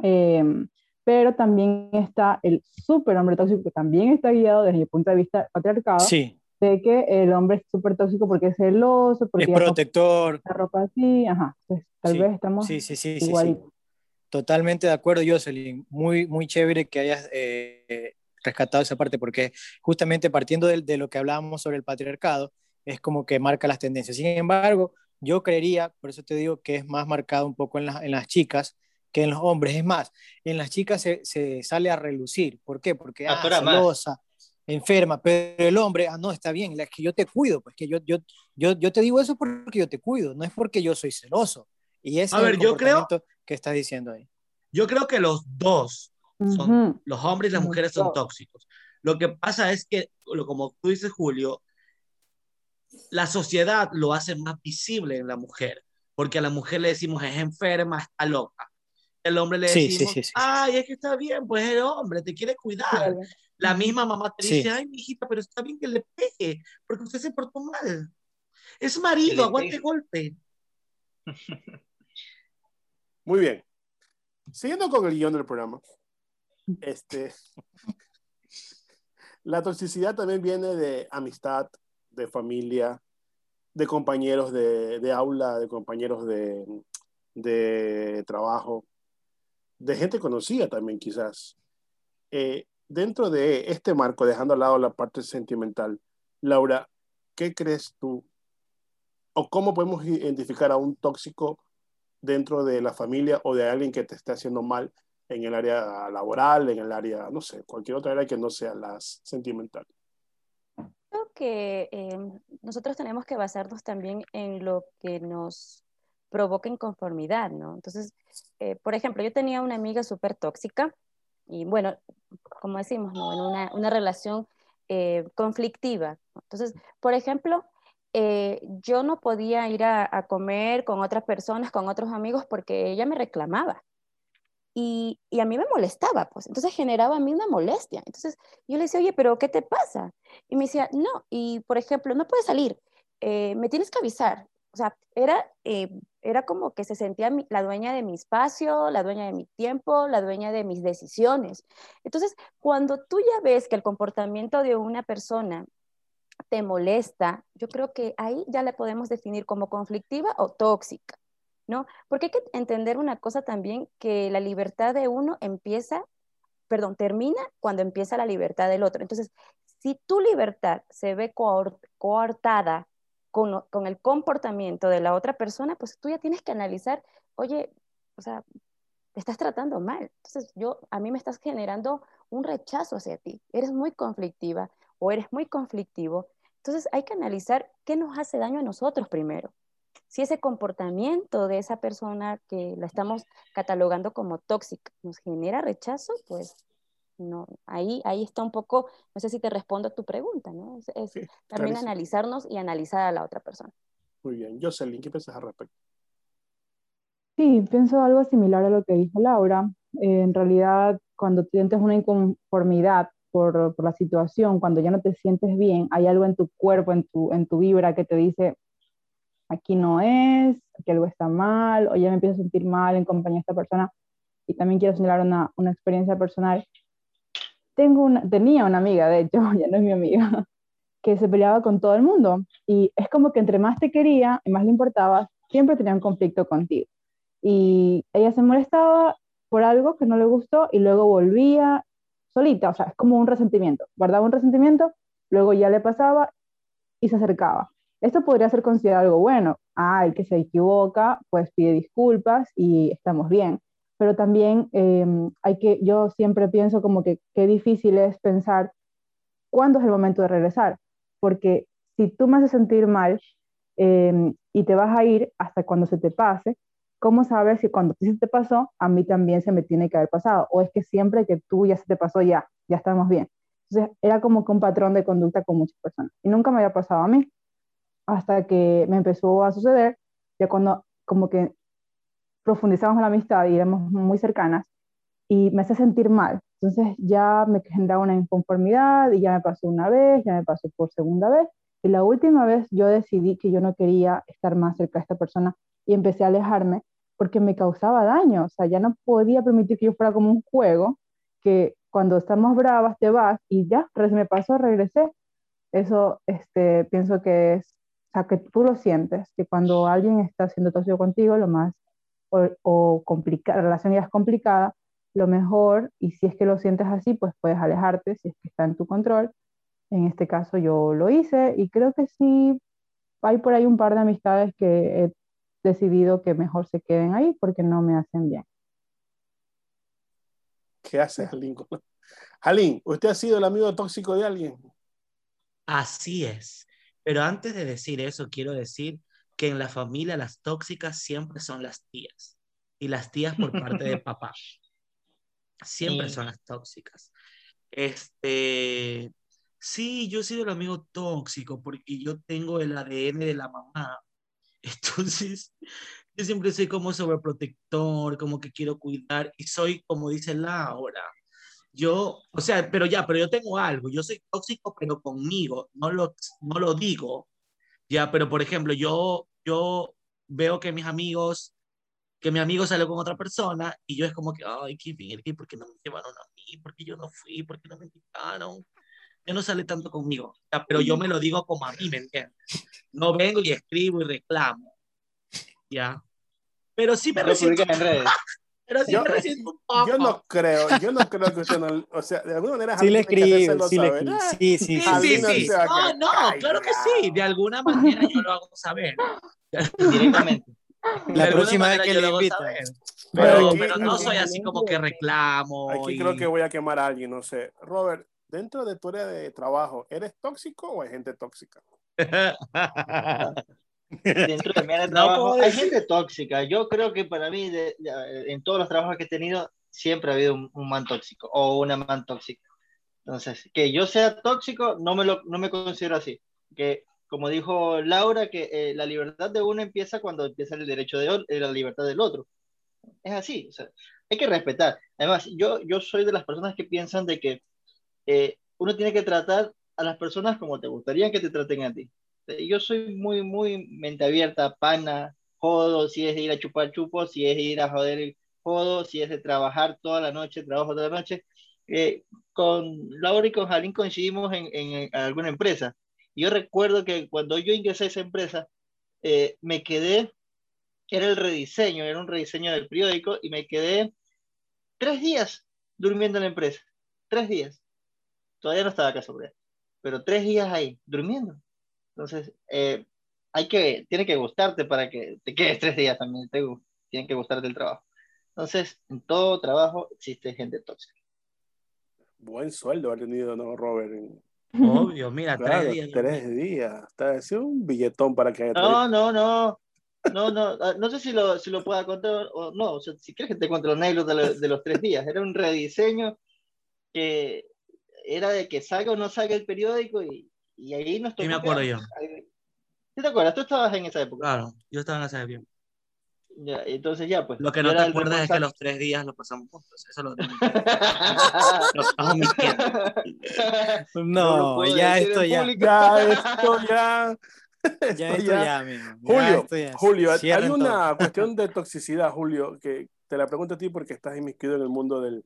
Em, pero también está el super hombre tóxico, que también está guiado desde el punto de vista patriarcado. Sí. De que el hombre es súper tóxico porque es celoso, porque es protector. La ropa así, ajá. Pues, tal vez estamos sí, sí, sí, sí, Totalmente de acuerdo, Jocelyn. Muy, muy chévere que hayas eh, rescatado esa parte, porque justamente partiendo de, de, lo que hablábamos sobre el patriarcado, es como que marca las tendencias. Sin embargo, yo creería, por eso te digo que es más marcado un poco en, en las chicas que en los hombres. Es más, en las chicas se, se sale a relucir. ¿Por qué? Porque ah, celosa, enferma, pero el hombre, ah, no, está bien, es que yo te cuido, pues que yo, yo, yo, yo te digo eso porque yo te cuido, no es porque yo soy celoso. Y ese a ver, yo creo que estás diciendo ahí. Yo creo que los dos, son, los hombres y las mujeres son tóxicos. Lo que pasa es que, como tú dices, Julio, la sociedad lo hace más visible en la mujer, porque a la mujer le decimos es enferma, está loca. El hombre le decimos, ay, es que está bien, pues el hombre te quiere cuidar. La misma mamá te dice, ay, mi hijita, pero está bien que le pegue, porque usted se portó mal. Es marido, aguante golpe. Muy bien. Siguiendo con el guion del programa, este, la toxicidad también viene de amistad, de familia, de compañeros de, aula, de compañeros de, de, trabajo, de gente conocida también quizás. Eh, dentro de este marco, dejando al lado la parte sentimental, Laura, ¿qué crees tú? ¿O cómo podemos identificar a un tóxico dentro de la familia o de alguien que te esté haciendo mal en el área laboral, en el área, no sé, cualquier otra área que no sea la sentimental? Creo que em, nosotros tenemos que basarnos también en lo que nos provoca inconformidad, ¿no? Entonces, eh, por ejemplo, yo tenía una amiga súper tóxica y bueno, como decimos, ¿no? En una, una relación eh, conflictiva. Entonces, por ejemplo, eh, yo no podía ir a, a, comer con otras personas, con otros amigos, porque ella me reclamaba. Y, y, a mí me molestaba, pues. Entonces generaba a mí una molestia. Entonces yo le decía, oye, pero ¿qué te pasa? Y me decía, no, y por ejemplo, no puedes salir, eh, me tienes que avisar. O sea, era, eh, era como que se sentía la dueña de mi espacio, la dueña de mi tiempo, la dueña de mis decisiones. Entonces, cuando tú ya ves que el comportamiento de una persona te molesta, yo creo que ahí ya la podemos definir como conflictiva o tóxica. ¿no? Porque hay que entender una cosa también, que la libertad de uno empieza, perdón, termina cuando empieza la libertad del otro. Entonces, si tu libertad se ve coartada con, el comportamiento de la otra persona, pues tú ya tienes que analizar, oye, o sea, te estás tratando mal. Entonces, yo, a mí me estás generando un rechazo hacia ti. Eres muy conflictiva o eres muy conflictivo. Entonces, hay que analizar qué nos hace daño a nosotros primero si ese comportamiento de esa persona que la estamos catalogando como tóxica nos genera rechazo, pues no, ahí, ahí está un poco, no sé si te respondo a tu pregunta, ¿no? Es, también analizarnos y analizar a la otra persona. Muy bien. Jocelyn, ¿qué piensas al respecto? Sí, pienso algo similar a lo que dijo Laura. en realidad, cuando sientes una inconformidad por, por, la situación, cuando ya no te sientes bien, hay algo en tu cuerpo, en tu, en tu vibra que te dice, aquí no es, que algo está mal, o ya me empiezo a sentir mal en compañía de esta persona. Y también quiero señalar una, una experiencia personal. Tenía una amiga, de hecho, ya no es mi amiga, que se peleaba con todo el mundo. Y es como que entre más te quería y más le importaba, siempre tenía un conflicto contigo. Y ella se molestaba por algo que no le gustó y luego volvía solita, o sea, es como un resentimiento. Guardaba un resentimiento, luego ya le pasaba y se acercaba esto podría ser considerado algo bueno. Ah, el que se equivoca, pues pide disculpas y estamos bien. Pero también em, hay que, yo siempre pienso como que qué difícil es pensar cuándo es el momento de regresar, porque si tú me haces sentir mal em, y te vas a ir hasta cuando se te pase, ¿cómo sabes si cuando se te pasó, a mí también se me tiene que haber pasado? O es que siempre que tú ya se te pasó, ya, ya estamos bien. Entonces, era como que un patrón de conducta con muchas personas. Y nunca me había pasado a mí, hasta que me empezó a suceder, ya cuando como que profundizamos la amistad y éramos muy cercanas, y me hace sentir mal. Entonces ya me generaba una inconformidad y ya me pasó una vez, ya me pasó por segunda vez. Y la última vez yo decidí que yo no quería estar más cerca de esta persona y empecé a alejarme porque me causaba daño. O sea, ya no podía permitir que yo fuera como un juego que cuando estamos bravas te vas y ya, me pasó, regresé. Eso este, pienso que es, o sea, que tú lo sientes, que cuando alguien está haciendo tóxico contigo, lo más, o, o la relación ya es complicada, lo mejor, y si es que lo sientes así, pues puedes alejarte si es que está en tu control. En este caso yo lo hice y creo que sí, hay por ahí un par de amistades que he decidido que mejor se queden ahí porque no me hacen bien. ¿Qué hace Jalín? Jalín, ¿usted ha sido el amigo tóxico de alguien? Así es. Pero antes de decir eso, quiero decir que en la familia las tóxicas siempre son las tías. Y las tías por parte de papá. Siempre son las tóxicas. Este, sí, yo he sido el amigo tóxico porque yo tengo el ADN de la mamá. Entonces, yo siempre soy como sobreprotector, como que quiero cuidar y soy, como dice Laura, yo, o sea, pero ya, pero yo tengo algo, yo soy tóxico, pero conmigo, no lo, no lo digo, ya, pero por ejemplo, yo, yo veo que mis amigos, que mi amigo salió con otra persona y yo es como que, ay, qué bien, ¿por qué no me llevaron a mí? ¿Por qué yo no fui? ¿Por qué no me invitaron? Ya no sale tanto conmigo, ya, pero yo me lo digo como a mí, ¿me entiendes? No vengo y escribo y reclamo, ya. Pero sí me resiento. En redes. Pero sí yo, me resiento un poco. Yo no creo, yo no creo que usted no, o sea, de alguna manera sí le escribo, sí le escribo. Sí, sí, sí. sí. No, no, claro que sí, de alguna manera yo lo hago saber. Directamente. La próxima vez que le invito. Pero, aquí, pero, no soy así como que reclamo. Aquí y... creo que voy a quemar a alguien, no sé. Robert, dentro de tu área de trabajo, ¿eres tóxico o hay gente tóxica? dentro de mi área de trabajo hay gente tóxica. Yo creo que para mí, de, de, en todos los trabajos que he tenido, siempre ha habido un, un, man tóxico o una man tóxica. Entonces, que yo sea tóxico, no me, lo, no me considero así. Que, como dijo Laura, que eh, la libertad de uno empieza cuando empieza el derecho de eh, la libertad del otro. Es así, o sea, hay que respetar. Además, yo, yo soy de las personas que piensan de que eh, uno tiene que tratar a las personas como te gustaría que te traten a ti yo soy muy, muy mente abierta, pana, jodo, si es de ir a chupar chupos, si es de ir a joder el jodo, si es de trabajar toda la noche, trabajo toda la noche. Eh, con Laura y con Jalín coincidimos en, en, en, alguna empresa. Yo recuerdo que cuando yo ingresé a esa empresa, eh, me quedé, era el rediseño, era un rediseño del periódico, y me quedé tres días durmiendo en la empresa. Tres días. Todavía no estaba acá sobre pero tres días ahí, durmiendo. Entonces, eh, hay que, tiene que gustarte para que te quedes tres días también, te, tiene que gustarte el trabajo. Entonces, en todo trabajo existe gente tóxica. Buen sueldo ha tenido, ¿no, Robert? Obvio, mira, claro, tres días. Tres días. Está es un billetón para que. No, no, no. No, no, no sé si lo, si lo pueda contar o no. O sea, si quieres que te cuente los negros de, lo, de los tres días. Era un rediseño que era de que salga o no salga el periódico y, y ahí nos tocó. Sí, me acuerdo yo. ¿Sí te acuerdas? Tú estabas en esa época. Claro, yo estaba en esa época. Ya, entonces ya, pues. Lo que no te acuerdas es que los tres días lo pasamos juntos. Eso lo, mintiendo. No, no ya esto ya. Ya, esto ya. Ya esto ya, ya amigo. Julio, ya. Julio hay una todo. cuestión de toxicidad, Julio, que te la pregunto a ti porque estás inmiscuido en el mundo del,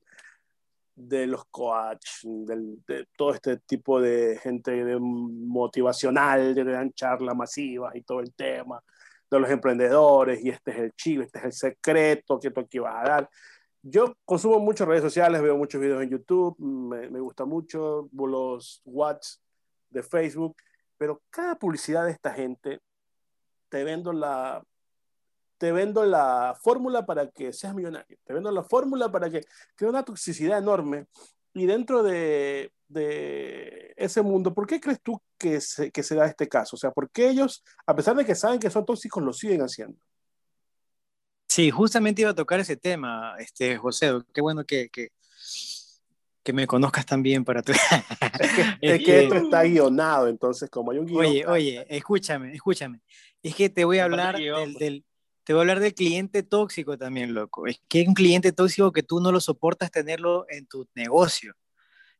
de los coach, de todo este tipo de gente de motivacional, de dan charlas masivas y todo el tema, de los emprendedores, y este es el chivo, este es el secreto que tú aquí vas a dar. Yo consumo muchas redes sociales, veo muchos videos en YouTube, me, gusta mucho los watch de Facebook, pero cada publicidad de esta gente te vendo la te vendo la fórmula para que seas millonario, te vendo la fórmula para que crea una toxicidad enorme. Y dentro de, de, ese mundo, ¿por qué crees tú que se, que se da este caso? O sea, ¿por qué ellos, a pesar de que saben que son tóxicos, lo siguen haciendo? Sí, justamente iba a tocar ese tema, este, José. Qué bueno que, que, que me conozcas tan bien para tu... es, que, esto está guionado, entonces como hay un guion... Oye, oye, escúchame, escúchame. Es que te voy a hablar del, del, te voy a hablar del cliente tóxico también, loco. Es que es un cliente tóxico que tú no lo soportas tenerlo en tu negocio.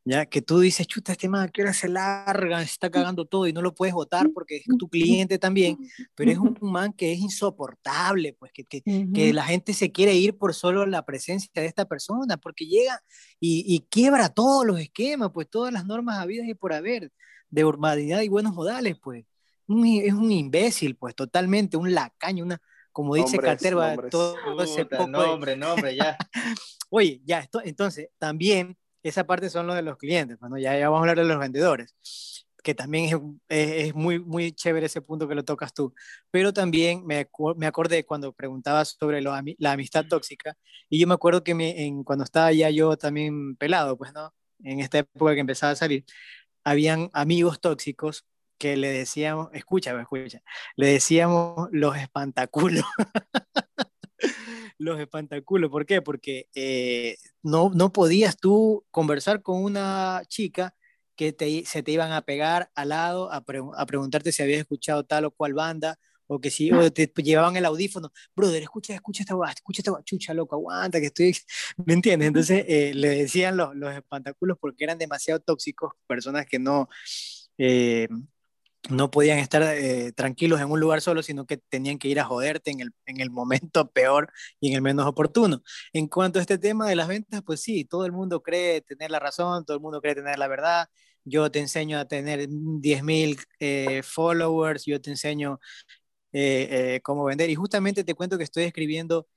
¿Ya? Que tú dices, chuta, este man, que hora se larga, se está cagando todo y no lo puedes votar porque es tu cliente también, pero es un man que es insoportable, pues que, que, que la gente se quiere ir por solo la presencia de esta persona, porque llega y, y quiebra todos los esquemas, pues todas las normas habidas y por haber, de urbanidad y buenos modales, pues. es un imbécil, pues, totalmente, un lacaño, una, como dice Caterva, todo, ese poco nombre, nombre, ya. Oye, ya, esto, entonces, también esa parte son los de los clientes, bueno, pues, ya, ya vamos a hablar de los vendedores, que también es, es, es, muy, muy chévere ese punto que lo tocas tú, pero también me, me acordé cuando preguntabas sobre lo, la amistad tóxica, y yo me acuerdo que me, en, cuando estaba ya yo también pelado, pues, ¿no? En esta época que empezaba a salir, habían amigos tóxicos que le decíamos, escucha, escucha, le decíamos los espantaculos. los espantaculos, ¿por qué? Porque eh, no, no podías tú conversar con una chica que te, se te iban a pegar al lado a, pre, a, preguntarte si habías escuchado tal o cual banda, o que si te llevaban el audífono, brother, escucha, escucha esta escucha esta chucha, loco, aguanta, que estoy, ¿me entiendes? Entonces eh, le decían los, los espantaculos porque eran demasiado tóxicos, personas que no... Eh, no podían estar eh, tranquilos en un lugar solo, sino que tenían que ir a joderte en el, en el momento peor y en el menos oportuno. En cuanto a este tema de las ventas, pues sí, todo el mundo cree tener la razón, todo el mundo cree tener la verdad. Yo te enseño a tener 10.000 eh, followers, yo te enseño eh, eh, cómo vender y justamente te cuento que estoy escribiendo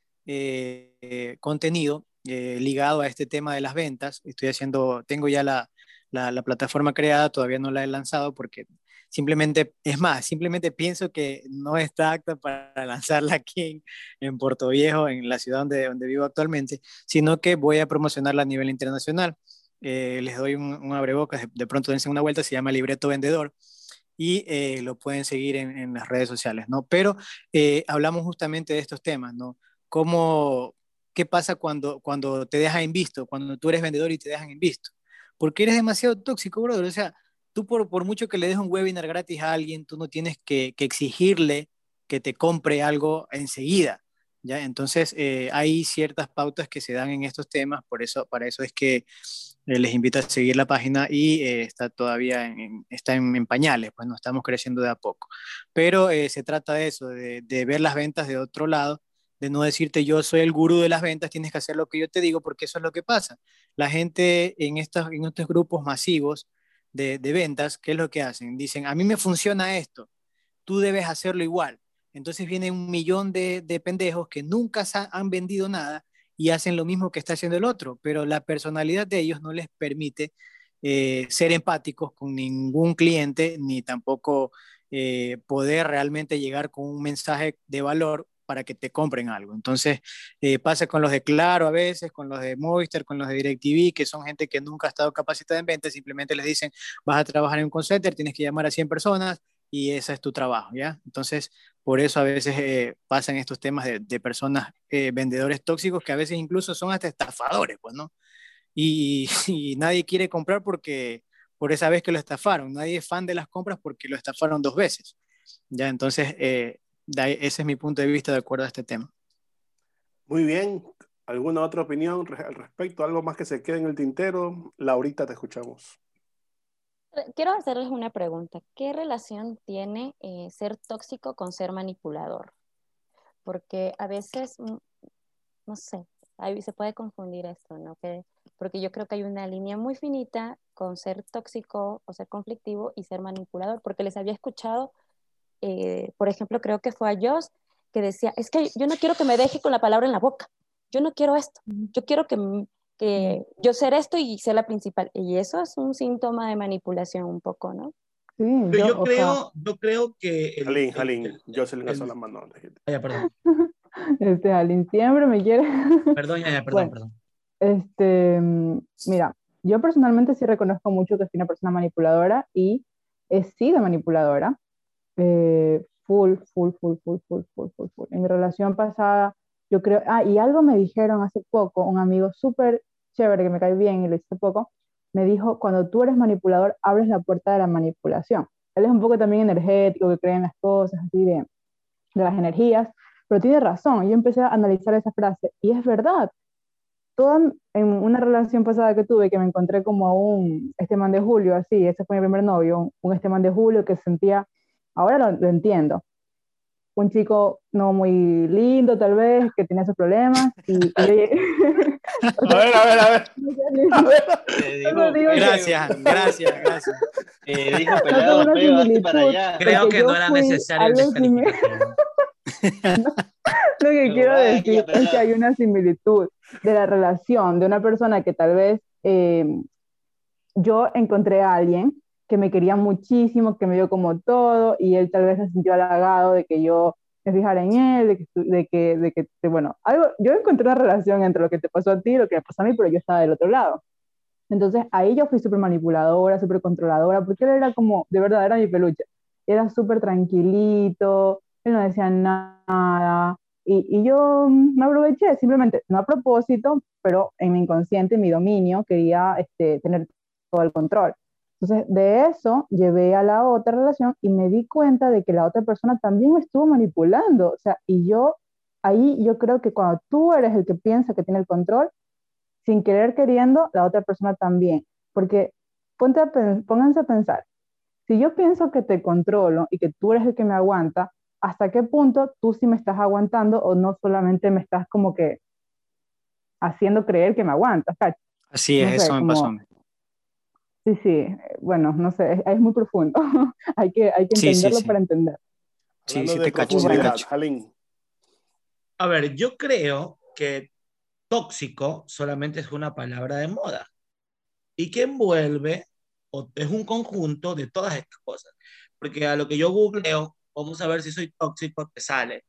contenido ligado a este tema de las ventas. Estoy haciendo, tengo ya la, la plataforma creada, todavía no la he lanzado porque simplemente, es más, simplemente pienso que no está apta para lanzarla aquí en, Puerto Viejo, en la ciudad donde, donde vivo actualmente, sino que voy a promocionarla a nivel internacional. Eh, les doy un, un abrebocas, de, de, pronto dense una vuelta, se llama Libreto Vendedor y eh, lo pueden seguir en, en, las redes sociales, ¿no? Pero eh, hablamos justamente de estos temas, ¿no? ¿Cómo, ¿Qué pasa cuando, cuando te dejan en visto, cuando tú eres vendedor y te dejan en visto? Porque eres demasiado tóxico, brother. O sea, tú por, por, mucho que le des un webinar gratis a alguien, tú no tienes que, exigirle que te compre algo enseguida. ¿ya? Entonces, eh, hay ciertas pautas que se dan en estos temas, por eso, para eso es que eh, les invito a seguir la página y eh, está todavía en, está en, en, pañales, pues no estamos creciendo de a poco. Pero eh, se trata de eso, de, de ver las ventas de otro lado de no decirte yo soy el gurú de las ventas, tienes que hacer lo que yo te digo, porque eso es lo que pasa. La gente en estos, en estos grupos masivos de, ventas, ¿qué es lo que hacen? Dicen, a mí me funciona esto, tú debes hacerlo igual. Entonces viene un millón de, de pendejos que nunca han vendido nada y hacen lo mismo que está haciendo el otro, pero la personalidad de ellos no les permite eh, ser empáticos con ningún cliente, ni tampoco eh, poder realmente llegar con un mensaje de valor para que te compren algo. Entonces, eh, pasa con los de Claro a veces, con los de Movistar, con los de DirecTV, que son gente que nunca ha estado capacitada en ventas, simplemente les dicen, vas a trabajar en un call tienes que llamar a 100 personas y ese es tu trabajo, ¿ya? Entonces, por eso a veces eh, pasan estos temas de, de personas, eh, vendedores tóxicos, que a veces incluso son hasta estafadores, pues, ¿no? Y, y nadie quiere comprar porque por esa vez que lo estafaron, nadie es fan de las compras porque lo estafaron dos veces, ¿ya? Entonces, eh, ese es mi punto de vista de acuerdo a este tema. Muy bien. ¿Alguna otra opinión al respecto? ¿Algo más que se quede en el tintero? Laurita, te escuchamos. Quiero hacerles una pregunta. ¿Qué relación tiene eh, ser tóxico con ser manipulador? Porque a veces, mm, no sé, ahí se puede confundir esto, ¿no? Que, porque yo creo que hay una línea muy finita con ser tóxico o ser conflictivo y ser manipulador, porque les había escuchado eh, por ejemplo, creo que fue a Joss, que decía, es que yo no quiero que me deje con la palabra en la boca, yo no quiero esto, yo quiero que, que yo ser esto y ser la principal. Y eso es un síntoma de manipulación un poco, ¿no? Sí, Pero yo, o sea, creo, yo creo que... el- Jalín, el- Jalín, el- yo se le el- lanzó la mano. Ah, ya, perdón, este, Alin siempre me quiere. perdón, ya, ya, perdón, Bueno. perdón. Este, mira, yo personalmente sí reconozco mucho que soy una persona manipuladora y he sido manipuladora. Eh, full, full, full, full, full, full, full, full. En mi relación pasada, yo creo, ah, y algo me dijeron hace poco, un amigo súper chévere que me cae bien y lo hice poco, me dijo, cuando tú eres manipulador, abres la puerta de la manipulación. Él es un poco también energético, que cree en las cosas, así de, de las energías, pero tiene razón. Yo empecé a analizar esa frase y es verdad toda, en una relación pasada que tuve, que me encontré como a un este man de Julio, así, ese fue mi primer novio, un, un este man de Julio que sentía, ahora lo, lo entiendo, un chico no muy lindo tal vez, que tenía sus problemas, y, y A ver, a ver, a ver. A ver. Eh, No digo eh, Gracias, gracias, gracias. eh, dijo No pelado similitud. para allá. Creo que no era necesario descalificativo. Lo que Pero quiero vaya, decir es que hay una similitud de la relación de una persona que tal vez eh, yo encontré a alguien que me quería muchísimo, que me dio como todo, y él tal vez se sintió halagado de que yo me fijara en él, de que, de que, de que de- bueno, algo, yo encontré una relación entre lo que te pasó a ti y lo que me pasó a mí, pero yo estaba del otro lado. Entonces ahí yo fui súper manipuladora, súper controladora, porque él era como, de verdad, era mi peluche. Era súper tranquilito, él no decía nada, y, y yo me aproveché, simplemente, no a propósito, pero en mi inconsciente, en mi dominio, quería este, tener todo el control. Entonces, de eso llevé a la otra relación y me di cuenta de que la otra persona también me estuvo manipulando. O sea, y yo, ahí yo creo que cuando tú eres el que piensa que tiene el control, sin querer queriendo, la otra persona también. Porque ponte a pónganse a pensar, si yo pienso que te controlo y que tú eres el que me aguanta, ¿hasta qué punto tú sí me estás aguantando o no solamente me estás como que haciendo creer que me aguantas? ¿cachai? Así es, No sé, eso me como- pasó a mí. Sí, sí, eh, bueno, no sé, es, es muy profundo. hay que, hay que Sí, sí, entenderlo sí. para entender. Sí, sí te cacho, sí te cacho. A ver, yo creo que tóxico solamente es una palabra de moda y que envuelve o es un conjunto de todas estas cosas. Porque a lo que yo googleo, vamos a ver si soy tóxico, te sale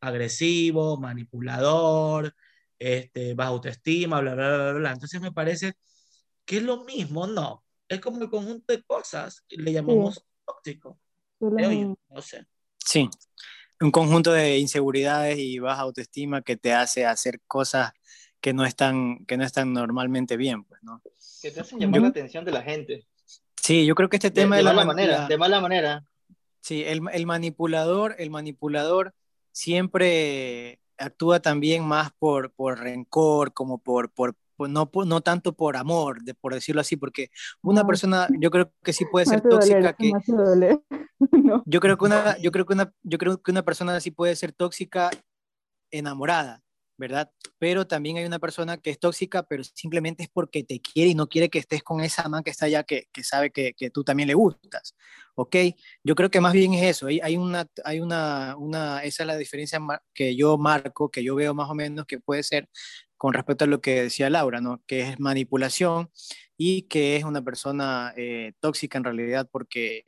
agresivo, manipulador, este, baja autoestima, bla, bla, bla, bla, bla. Entonces me parece que es lo mismo, no. Es como el conjunto de cosas, le llamamos tóxico. Creo un- yo, no sé. Sí, un conjunto de inseguridades y baja autoestima que te hace hacer cosas que no están, que no están normalmente bien, pues, ¿no? Que te hacen llamar la atención de la gente. Sí, yo creo que este De, tema de de, la mala man- manera, la- de mala manera. Sí, el, el manipulador, el manipulador siempre actúa también más por, por rencor, como por, por- no, por- no tanto por amor, de, por decirlo así, porque una persona, yo creo que sí puede ser doler, tóxica, que doler. No. yo creo que una, yo creo que una, yo creo que una persona sí puede ser tóxica enamorada, ¿verdad? Pero también hay una persona que es tóxica, pero simplemente es porque te quiere y no quiere que estés con esa man que está allá, que, que sabe que, que tú también le gustas, ¿ok? Yo creo que más bien es eso, hay, hay una, hay una, una, esa es la diferencia que yo marco, que yo veo más o menos que puede ser con respecto a lo que decía Laura, ¿no? Que es manipulación y que es una persona eh, tóxica en realidad porque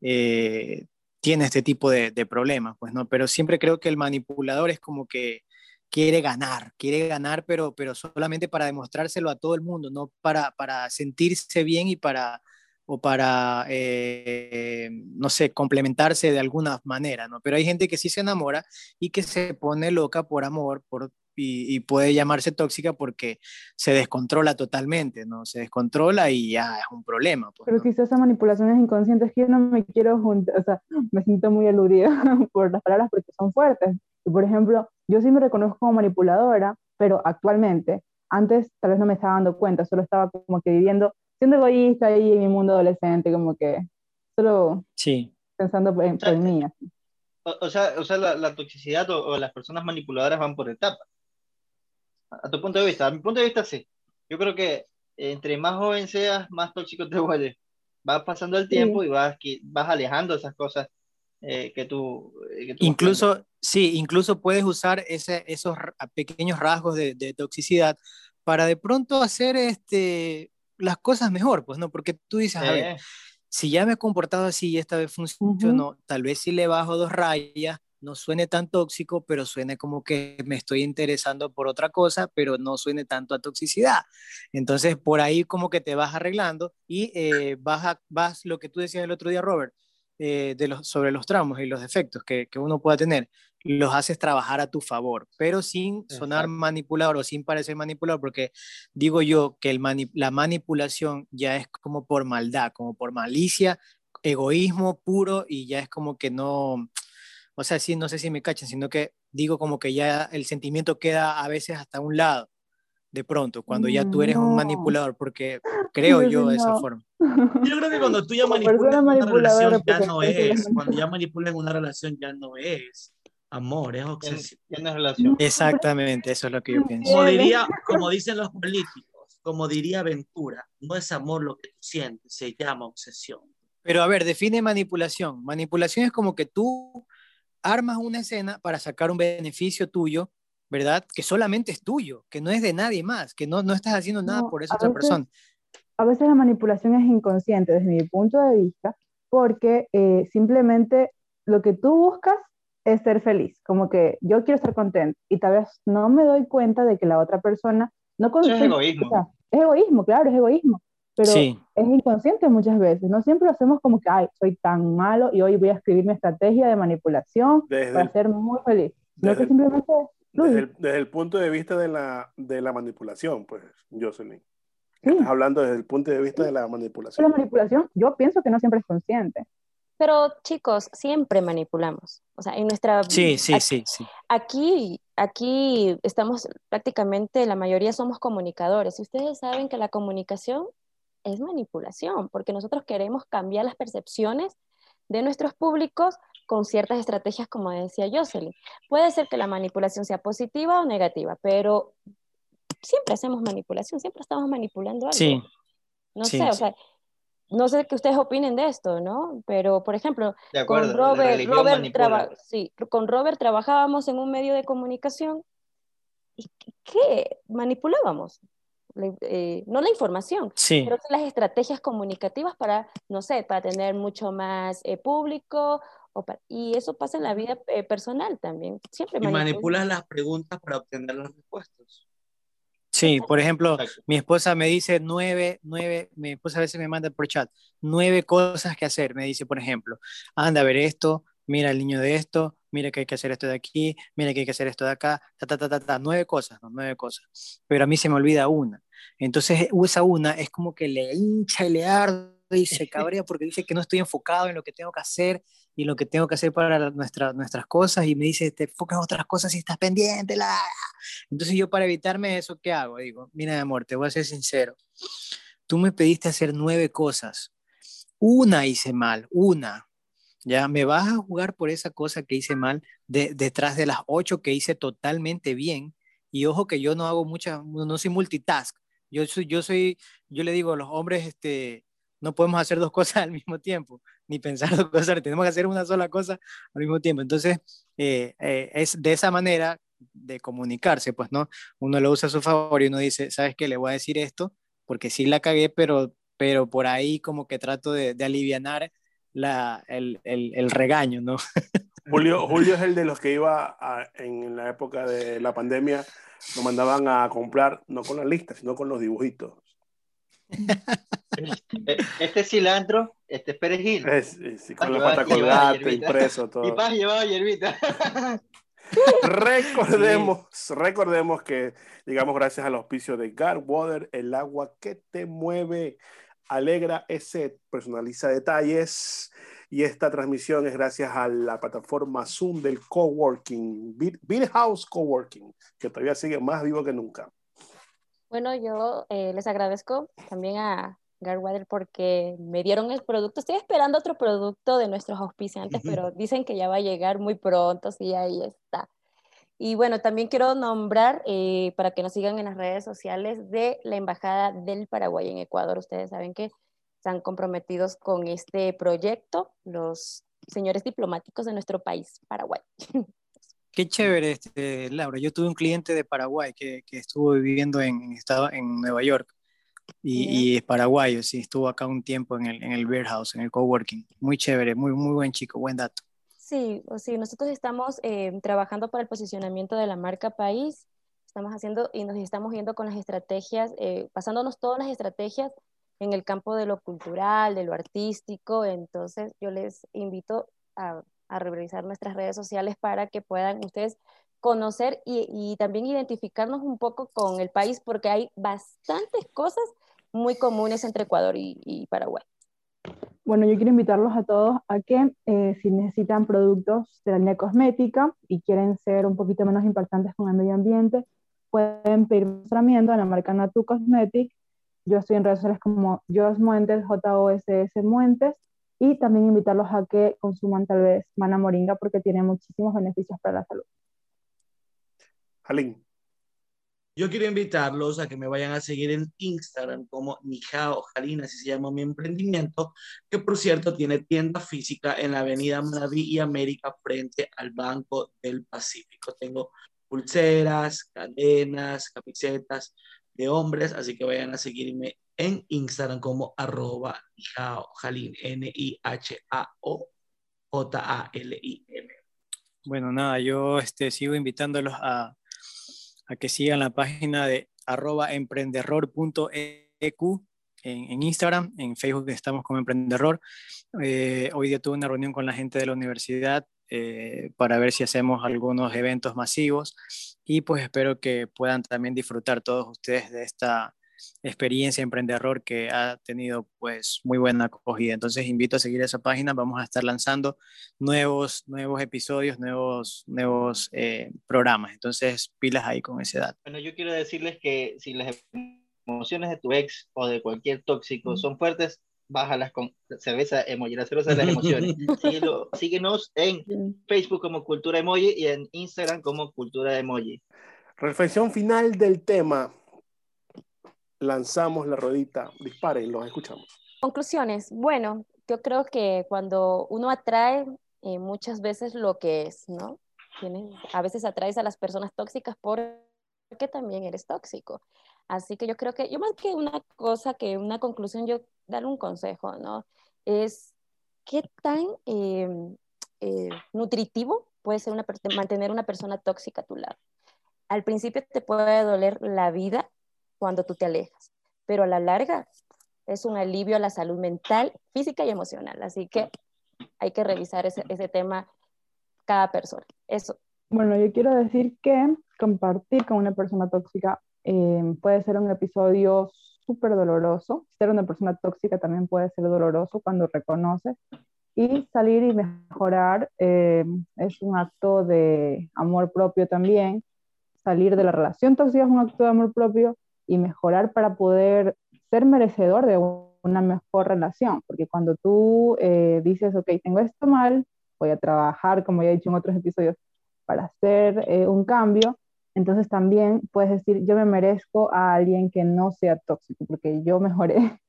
eh, tiene este tipo de, problemas, pues, ¿no? Pero siempre creo que el manipulador es como que quiere ganar, quiere ganar, pero, pero solamente para demostrárselo a todo el mundo, no para, para sentirse bien y para, o para, eh, no sé, complementarse de alguna manera, ¿no? Pero hay gente que sí se enamora y que se pone loca por amor, por, y, y puede llamarse tóxica porque se descontrola totalmente, ¿no? Se descontrola y ya es un problema. Pues, Pero ¿no? quizás esa manipulación es inconsciente, es que yo no me quiero juntar, o sea, me siento muy aludida por las palabras porque son fuertes. Y por ejemplo, yo sí me reconozco como manipuladora, pero actualmente, antes tal vez no me estaba dando cuenta, solo estaba como que viviendo, siendo egoísta ahí en mi mundo adolescente, como que solo Sí, pensando en, por mí. así. O, o sea, o sea la, la toxicidad o, o las personas manipuladoras van por etapas. A, tu punto de vista, a mi punto de vista sí. Yo creo que eh, entre más joven seas, más tóxico te vuelves. Vas pasando el tiempo y vas, vas alejando esas cosas eh, que tú... eh, que tú incluso, sí, incluso puedes usar ese, esos pequeños rasgos de, de toxicidad para de pronto hacer este, las cosas mejor, pues, ¿no? Porque tú dices, a ver, si ya me he comportado así y esta vez funcionó, tal vez si le bajo dos rayas, no suene tan tóxico, pero suene como que me estoy interesando por otra cosa, pero no suene tanto a toxicidad. Entonces, por ahí como que te vas arreglando y eh, vas, vas lo que tú decías el otro día, Robert, eh, de los, sobre los tramos y los defectos que, que, uno pueda tener, los haces trabajar a tu favor, pero sin sonar manipulador o sin parecer manipulador, porque digo yo que el la manipulación ya es como por maldad, como por malicia, egoísmo puro y ya es como que no, o sea, sí, no sé si me cachan, sino que digo como que ya el sentimiento queda a veces hasta un lado de pronto, cuando ya tú eres un manipulador, porque creo yo de esa forma. Yo creo que cuando tú ya manipulas una relación ya no es, cuando ya manipulas una relación ya no es amor, es obsesión. Ya no es relación. Exactamente, eso es lo que yo pienso. Como, diría, como dicen los políticos, como diría Ventura, no es amor lo que tú sientes, se llama obsesión. Pero a ver, define manipulación. Manipulación es como que tú armas una escena para sacar un beneficio tuyo ¿verdad? Que solamente es tuyo, que no es de nadie más, que no, no estás haciendo nada por esa otra persona. A veces la manipulación es inconsciente desde mi punto de vista, porque eh, simplemente lo que tú buscas es ser feliz, como que yo quiero estar contento y tal vez no me doy cuenta de que la otra persona no Es egoísmo. es egoísmo, claro, es egoísmo, pero es inconsciente muchas veces. No siempre lo hacemos como que, ay, soy tan malo y hoy voy a escribir mi estrategia de manipulación para ser muy feliz. No que simplemente desde el, punto de vista de la, de la manipulación, pues, Jocelyn. Estás hablando desde el punto de vista de la manipulación. La manipulación, yo pienso que no siempre es consciente. Pero chicos, siempre manipulamos. O sea, en nuestra... Sí, sí, sí, sí. Aquí, aquí estamos prácticamente, la mayoría somos comunicadores. Y ustedes saben que la comunicación es manipulación, porque nosotros queremos cambiar las percepciones de nuestros públicos con ciertas estrategias, como decía Jocelyn. Puede ser que la manipulación sea positiva o negativa, pero siempre hacemos manipulación, siempre estamos manipulando algo. Sí. No sé, o sea, no sé qué ustedes opinen de esto, ¿no? Pero, por ejemplo, con, Robert, sí, con Robert trabajábamos en un medio de comunicación y ¿qué? Manipulábamos. Eh, no la información, pero las estrategias comunicativas para, no sé, para tener mucho más eh, público y eso pasa en la vida eh, personal también. Siempre y manipulas las preguntas para obtener las respuestas. Sí, por ejemplo, mi esposa me dice nueve, nueve, mi esposa a veces me manda por chat, nueve cosas que hacer. Me dice, por ejemplo, anda a ver esto, mira el niño de esto, mira que hay que hacer esto de aquí, mira que hay que hacer esto de acá, ta, ta, ta, ta, ta. nueve cosas, ¿no? nueve cosas. Pero a mí se me olvida una. Entonces, esa una es como que le hincha y le arde y se cabrea porque dice que no estoy enfocado en lo que tengo que hacer y lo que tengo que hacer para nuestra, nuestras cosas y me dice, te enfocas en otras cosas y estás pendiente. La... Entonces yo para evitarme eso, ¿qué hago? Digo, mira, amor, te voy a ser sincero. Tú me pediste hacer nueve cosas. Una hice mal, una. Ya me vas a jugar por esa cosa que hice mal de, detrás de las ocho que hice totalmente bien. Y ojo que yo no hago muchas, no soy multitask. Yo yo soy, yo le digo los hombres, este, no podemos hacer dos cosas al mismo tiempo, ni pensar dos cosas, tenemos que hacer una sola cosa al mismo tiempo. Entonces, eh, eh, es de esa manera de comunicarse, pues, ¿no? Uno lo usa a su favor y uno dice, ¿sabes qué? Le voy a decir esto, porque sí la cagué, pero, pero por ahí como que trato de, el, el, el, regaño, ¿no? Julio, Julio es el de los que iba en la época de la pandemia, nos mandaban a comprar, no con la lista, sino con los dibujitos. Este, este cilantro, este es perejil. Es, con la pata colgate, impreso, todo. Y paz llevaba hierbita. recordemos, recordemos que, digamos, gracias al auspicio de Water, el agua que te mueve, alegra ese, personaliza detalles. Y esta transmisión es gracias a la plataforma Zoom del coworking, Bill House Coworking, que todavía sigue más vivo que nunca. Bueno, yo eh, les agradezco también a Garwater porque me dieron el producto. Estoy esperando otro producto de nuestros auspiciantes, pero dicen que ya va a llegar muy pronto, sí, ahí está. Y bueno, también quiero nombrar, eh, para que nos sigan en las redes sociales, de la Embajada del Paraguay en Ecuador. Ustedes saben que están comprometidos con este proyecto los señores diplomáticos de nuestro país, Paraguay. Qué chévere, este, Laura. Yo tuve un cliente de Paraguay que, que estuvo viviendo en, estado, en Nueva York y, es paraguayo, sí, estuvo acá un tiempo en el, en el Beer House, en el coworking. Muy chévere, muy, muy buen chico, buen dato. Sí, sí, nosotros estamos eh, trabajando para el posicionamiento de la marca país, estamos haciendo y nos estamos viendo con las estrategias, eh, pasándonos todas las estrategias en el campo de lo cultural, de lo artístico, entonces yo les invito a, a revisar nuestras redes sociales para que puedan ustedes conocer y, y, también identificarnos un poco con el país porque hay bastantes cosas muy comunes entre Ecuador y, Paraguay. Bueno, yo quiero invitarlos a todos a que eh, si necesitan productos de la línea cosmética y quieren ser un poquito menos impactantes con el medio ambiente, pueden pedir asesoramiento a la marca Natu Cosmetic. Yo estoy en redes sociales como Jos Muentes, J-O-S-S Muentes, y también invitarlos a que consuman tal vez mana moringa porque tiene muchísimos beneficios para la salud. Jalín. Yo quiero invitarlos a que me vayan a seguir en Instagram como Nijao Jalín, así se llama mi emprendimiento, que por cierto tiene tienda física en la avenida Manaví y América frente al Banco del Pacífico. Tengo pulseras, cadenas, camisetas de hombres, así que vayan a seguirme en Instagram como arroba N-I-H-A-O J-A-L-I-N. Bueno, nada, yo este, sigo invitándolos a a que sigan la página de arroba emprendedor.eq en, en, Instagram, en Facebook estamos como Emprendedor. Eh, hoy día tuve una reunión con la gente de la universidad eh, para ver si hacemos algunos eventos masivos y pues espero que puedan también disfrutar todos ustedes de esta experiencia emprendedor que ha tenido pues muy buena acogida. Entonces invito a seguir esa página, vamos a estar lanzando nuevos, nuevos episodios, nuevos, nuevos eh, programas. Entonces pilas ahí con ese dato. Bueno, yo quiero decirles que si las emociones de tu ex o de cualquier tóxico son fuertes, bájalas con cerveza emoji, la cerveza de las emociones. síguenos en Facebook como Cultura Emoji y en Instagram como Cultura Emoji. Reflexión final del tema lanzamos la ruedita, dispare y los escuchamos. Conclusiones. Bueno, yo creo que cuando uno atrae eh, muchas veces lo que es, ¿no? Tienes, a veces atraes a las personas tóxicas porque también eres tóxico. Así que yo creo que, yo más que una cosa, que una conclusión, yo dar un consejo, ¿no? Es qué tan em, eh, nutritivo puede ser una, mantener una persona tóxica a tu lado. Al principio te puede doler la vida, cuando tú te alejas, pero a la larga es un alivio a la salud mental, física y emocional. Así que hay que revisar ese, ese tema cada persona. Eso. Bueno, yo quiero decir que compartir con una persona tóxica eh, puede ser un episodio súper doloroso. Ser una persona tóxica también puede ser doloroso cuando reconoces. Y salir y mejorar eh, es un acto de amor propio también. Salir de la relación tóxica es un acto de amor propio y mejorar para poder ser merecedor de una mejor relación, porque cuando tú eh, dices, ok, tengo esto mal, voy a trabajar, como ya he dicho en otros episodios, para hacer eh, un cambio, entonces también puedes decir, yo me merezco a alguien que no sea tóxico, porque yo mejoré.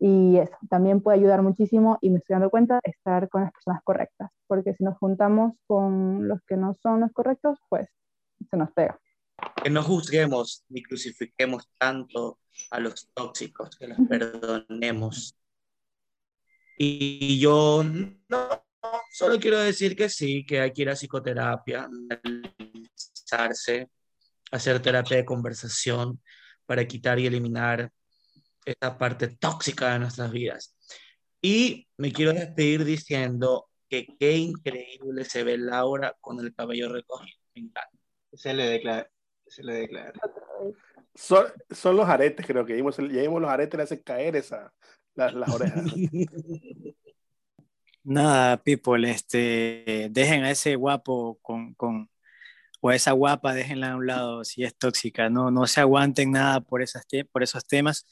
Y eso también puede ayudar muchísimo y me estoy dando cuenta de estar con las personas correctas, porque si nos juntamos con los que no son los correctos, pues se nos pega que no juzguemos ni crucifiquemos tanto a los tóxicos, que los perdonemos. Y yo no, solo quiero decir que sí, que hay que ir a psicoterapia, hacer terapia de conversación para quitar y eliminar esta parte tóxica de nuestras vidas. Y me quiero despedir diciendo que qué increíble se ve Laura con el cabello recogido. Me encanta. Se le declara, se le declara. Son, son, los aretes, creo que vimos, los aretes, le hacen caer esa, las, las orejas. Nada, people, este, dejen a ese guapo con, con, o esa guapa, déjenla a un lado si es tóxica, no, no se aguanten nada por, esas por esos temas.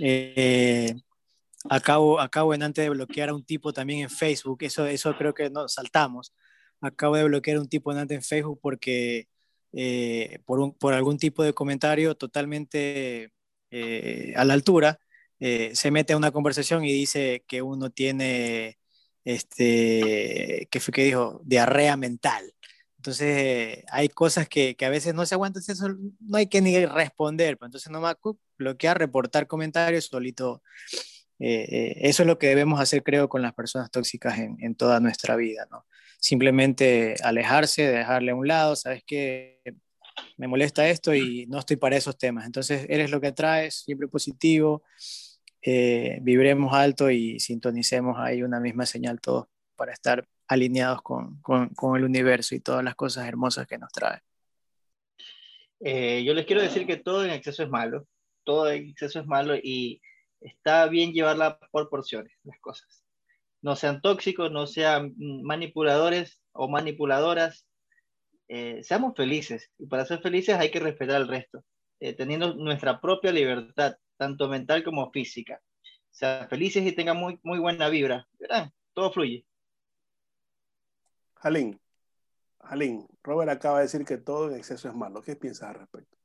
Eh, acabo, acabo en antes de bloquear a un tipo también en Facebook, eso, eso creo que nos saltamos. Acabo de bloquear a un tipo en antes en Facebook porque eh, por, por, algún tipo de comentario totalmente eh, a la altura, se mete a una conversación y dice que uno tiene, este, que fue que dijo, diarrea mental. Entonces, hay cosas que, que, a veces no se aguantan, eso no hay que ni responder. Pues, entonces, nomás bloquear, reportar comentarios, solito. Eh, eh, eso es lo que debemos hacer, creo, con las personas tóxicas en, en toda nuestra vida, ¿no? Simplemente alejarse, dejarle a un lado, sabes que me molesta esto y no estoy para esos temas. Entonces, eres lo que traes, siempre positivo, eh, vibremos alto y sintonicemos ahí una misma señal todos para estar alineados con, con, el universo y todas las cosas hermosas que nos trae. Eh, yo les quiero decir que todo en exceso es malo, todo en exceso es malo y está bien llevarla por porciones, las cosas. No sean tóxicos, no sean manipuladores o manipuladoras, eh, seamos felices. Y para ser felices hay que respetar al resto, eh, teniendo nuestra propia libertad, tanto mental como física. Sean felices y tengan muy, muy buena vibra. Todo fluye. Jalín, Jalín, Robert acaba de decir que todo en exceso es malo. ¿Qué piensas al respecto?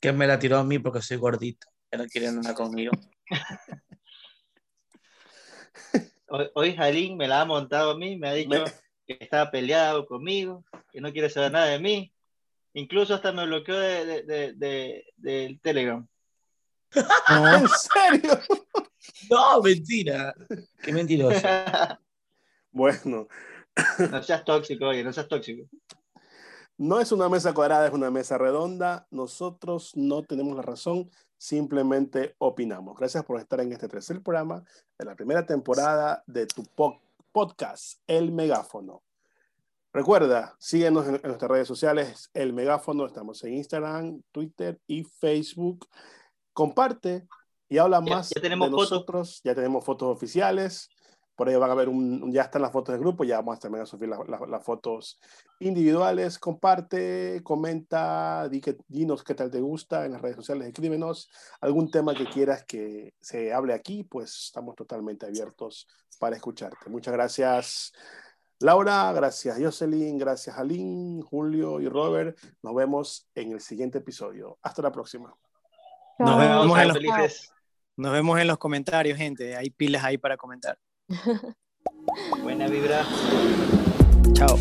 Que me la tiró a mí porque soy gordito. Que no quieren nada conmigo. hoy, hoy Jalín me la ha montado a mí, me ha dicho que estaba peleado conmigo, que no quiere saber nada de mí. Incluso hasta me bloqueó de, de, de, del Telegram. ¿En serio? No, mentira. Qué mentiroso. bueno. No seas tóxico, oye, no seas tóxico. No es una mesa cuadrada, es una mesa redonda. Nosotros no tenemos la razón, simplemente opinamos. Gracias por estar en este tercer programa de la primera temporada de tu podcast podcast El Megáfono. Recuerda, síguenos en, nuestras redes sociales, El Megáfono, estamos en Instagram, Twitter y Facebook. Comparte y habla más ya, tenemos de nosotros. Ya tenemos fotos oficiales. Por ahí van a ver, un, ya están las fotos del grupo, ya vamos también a subir las fotos individuales. Comparte, comenta, di que, dinos qué tal te gusta en las redes sociales, escríbenos algún tema que quieras que se hable aquí, pues estamos totalmente abiertos para escucharte. Muchas gracias. Laura, gracias Jocelyn, gracias Aline, Julio y Robert. Nos vemos en el siguiente episodio. Hasta la próxima. Nos vemos, en los, nos vemos en los comentarios, gente. Hay pilas ahí para comentar. Buena vibra. Chao.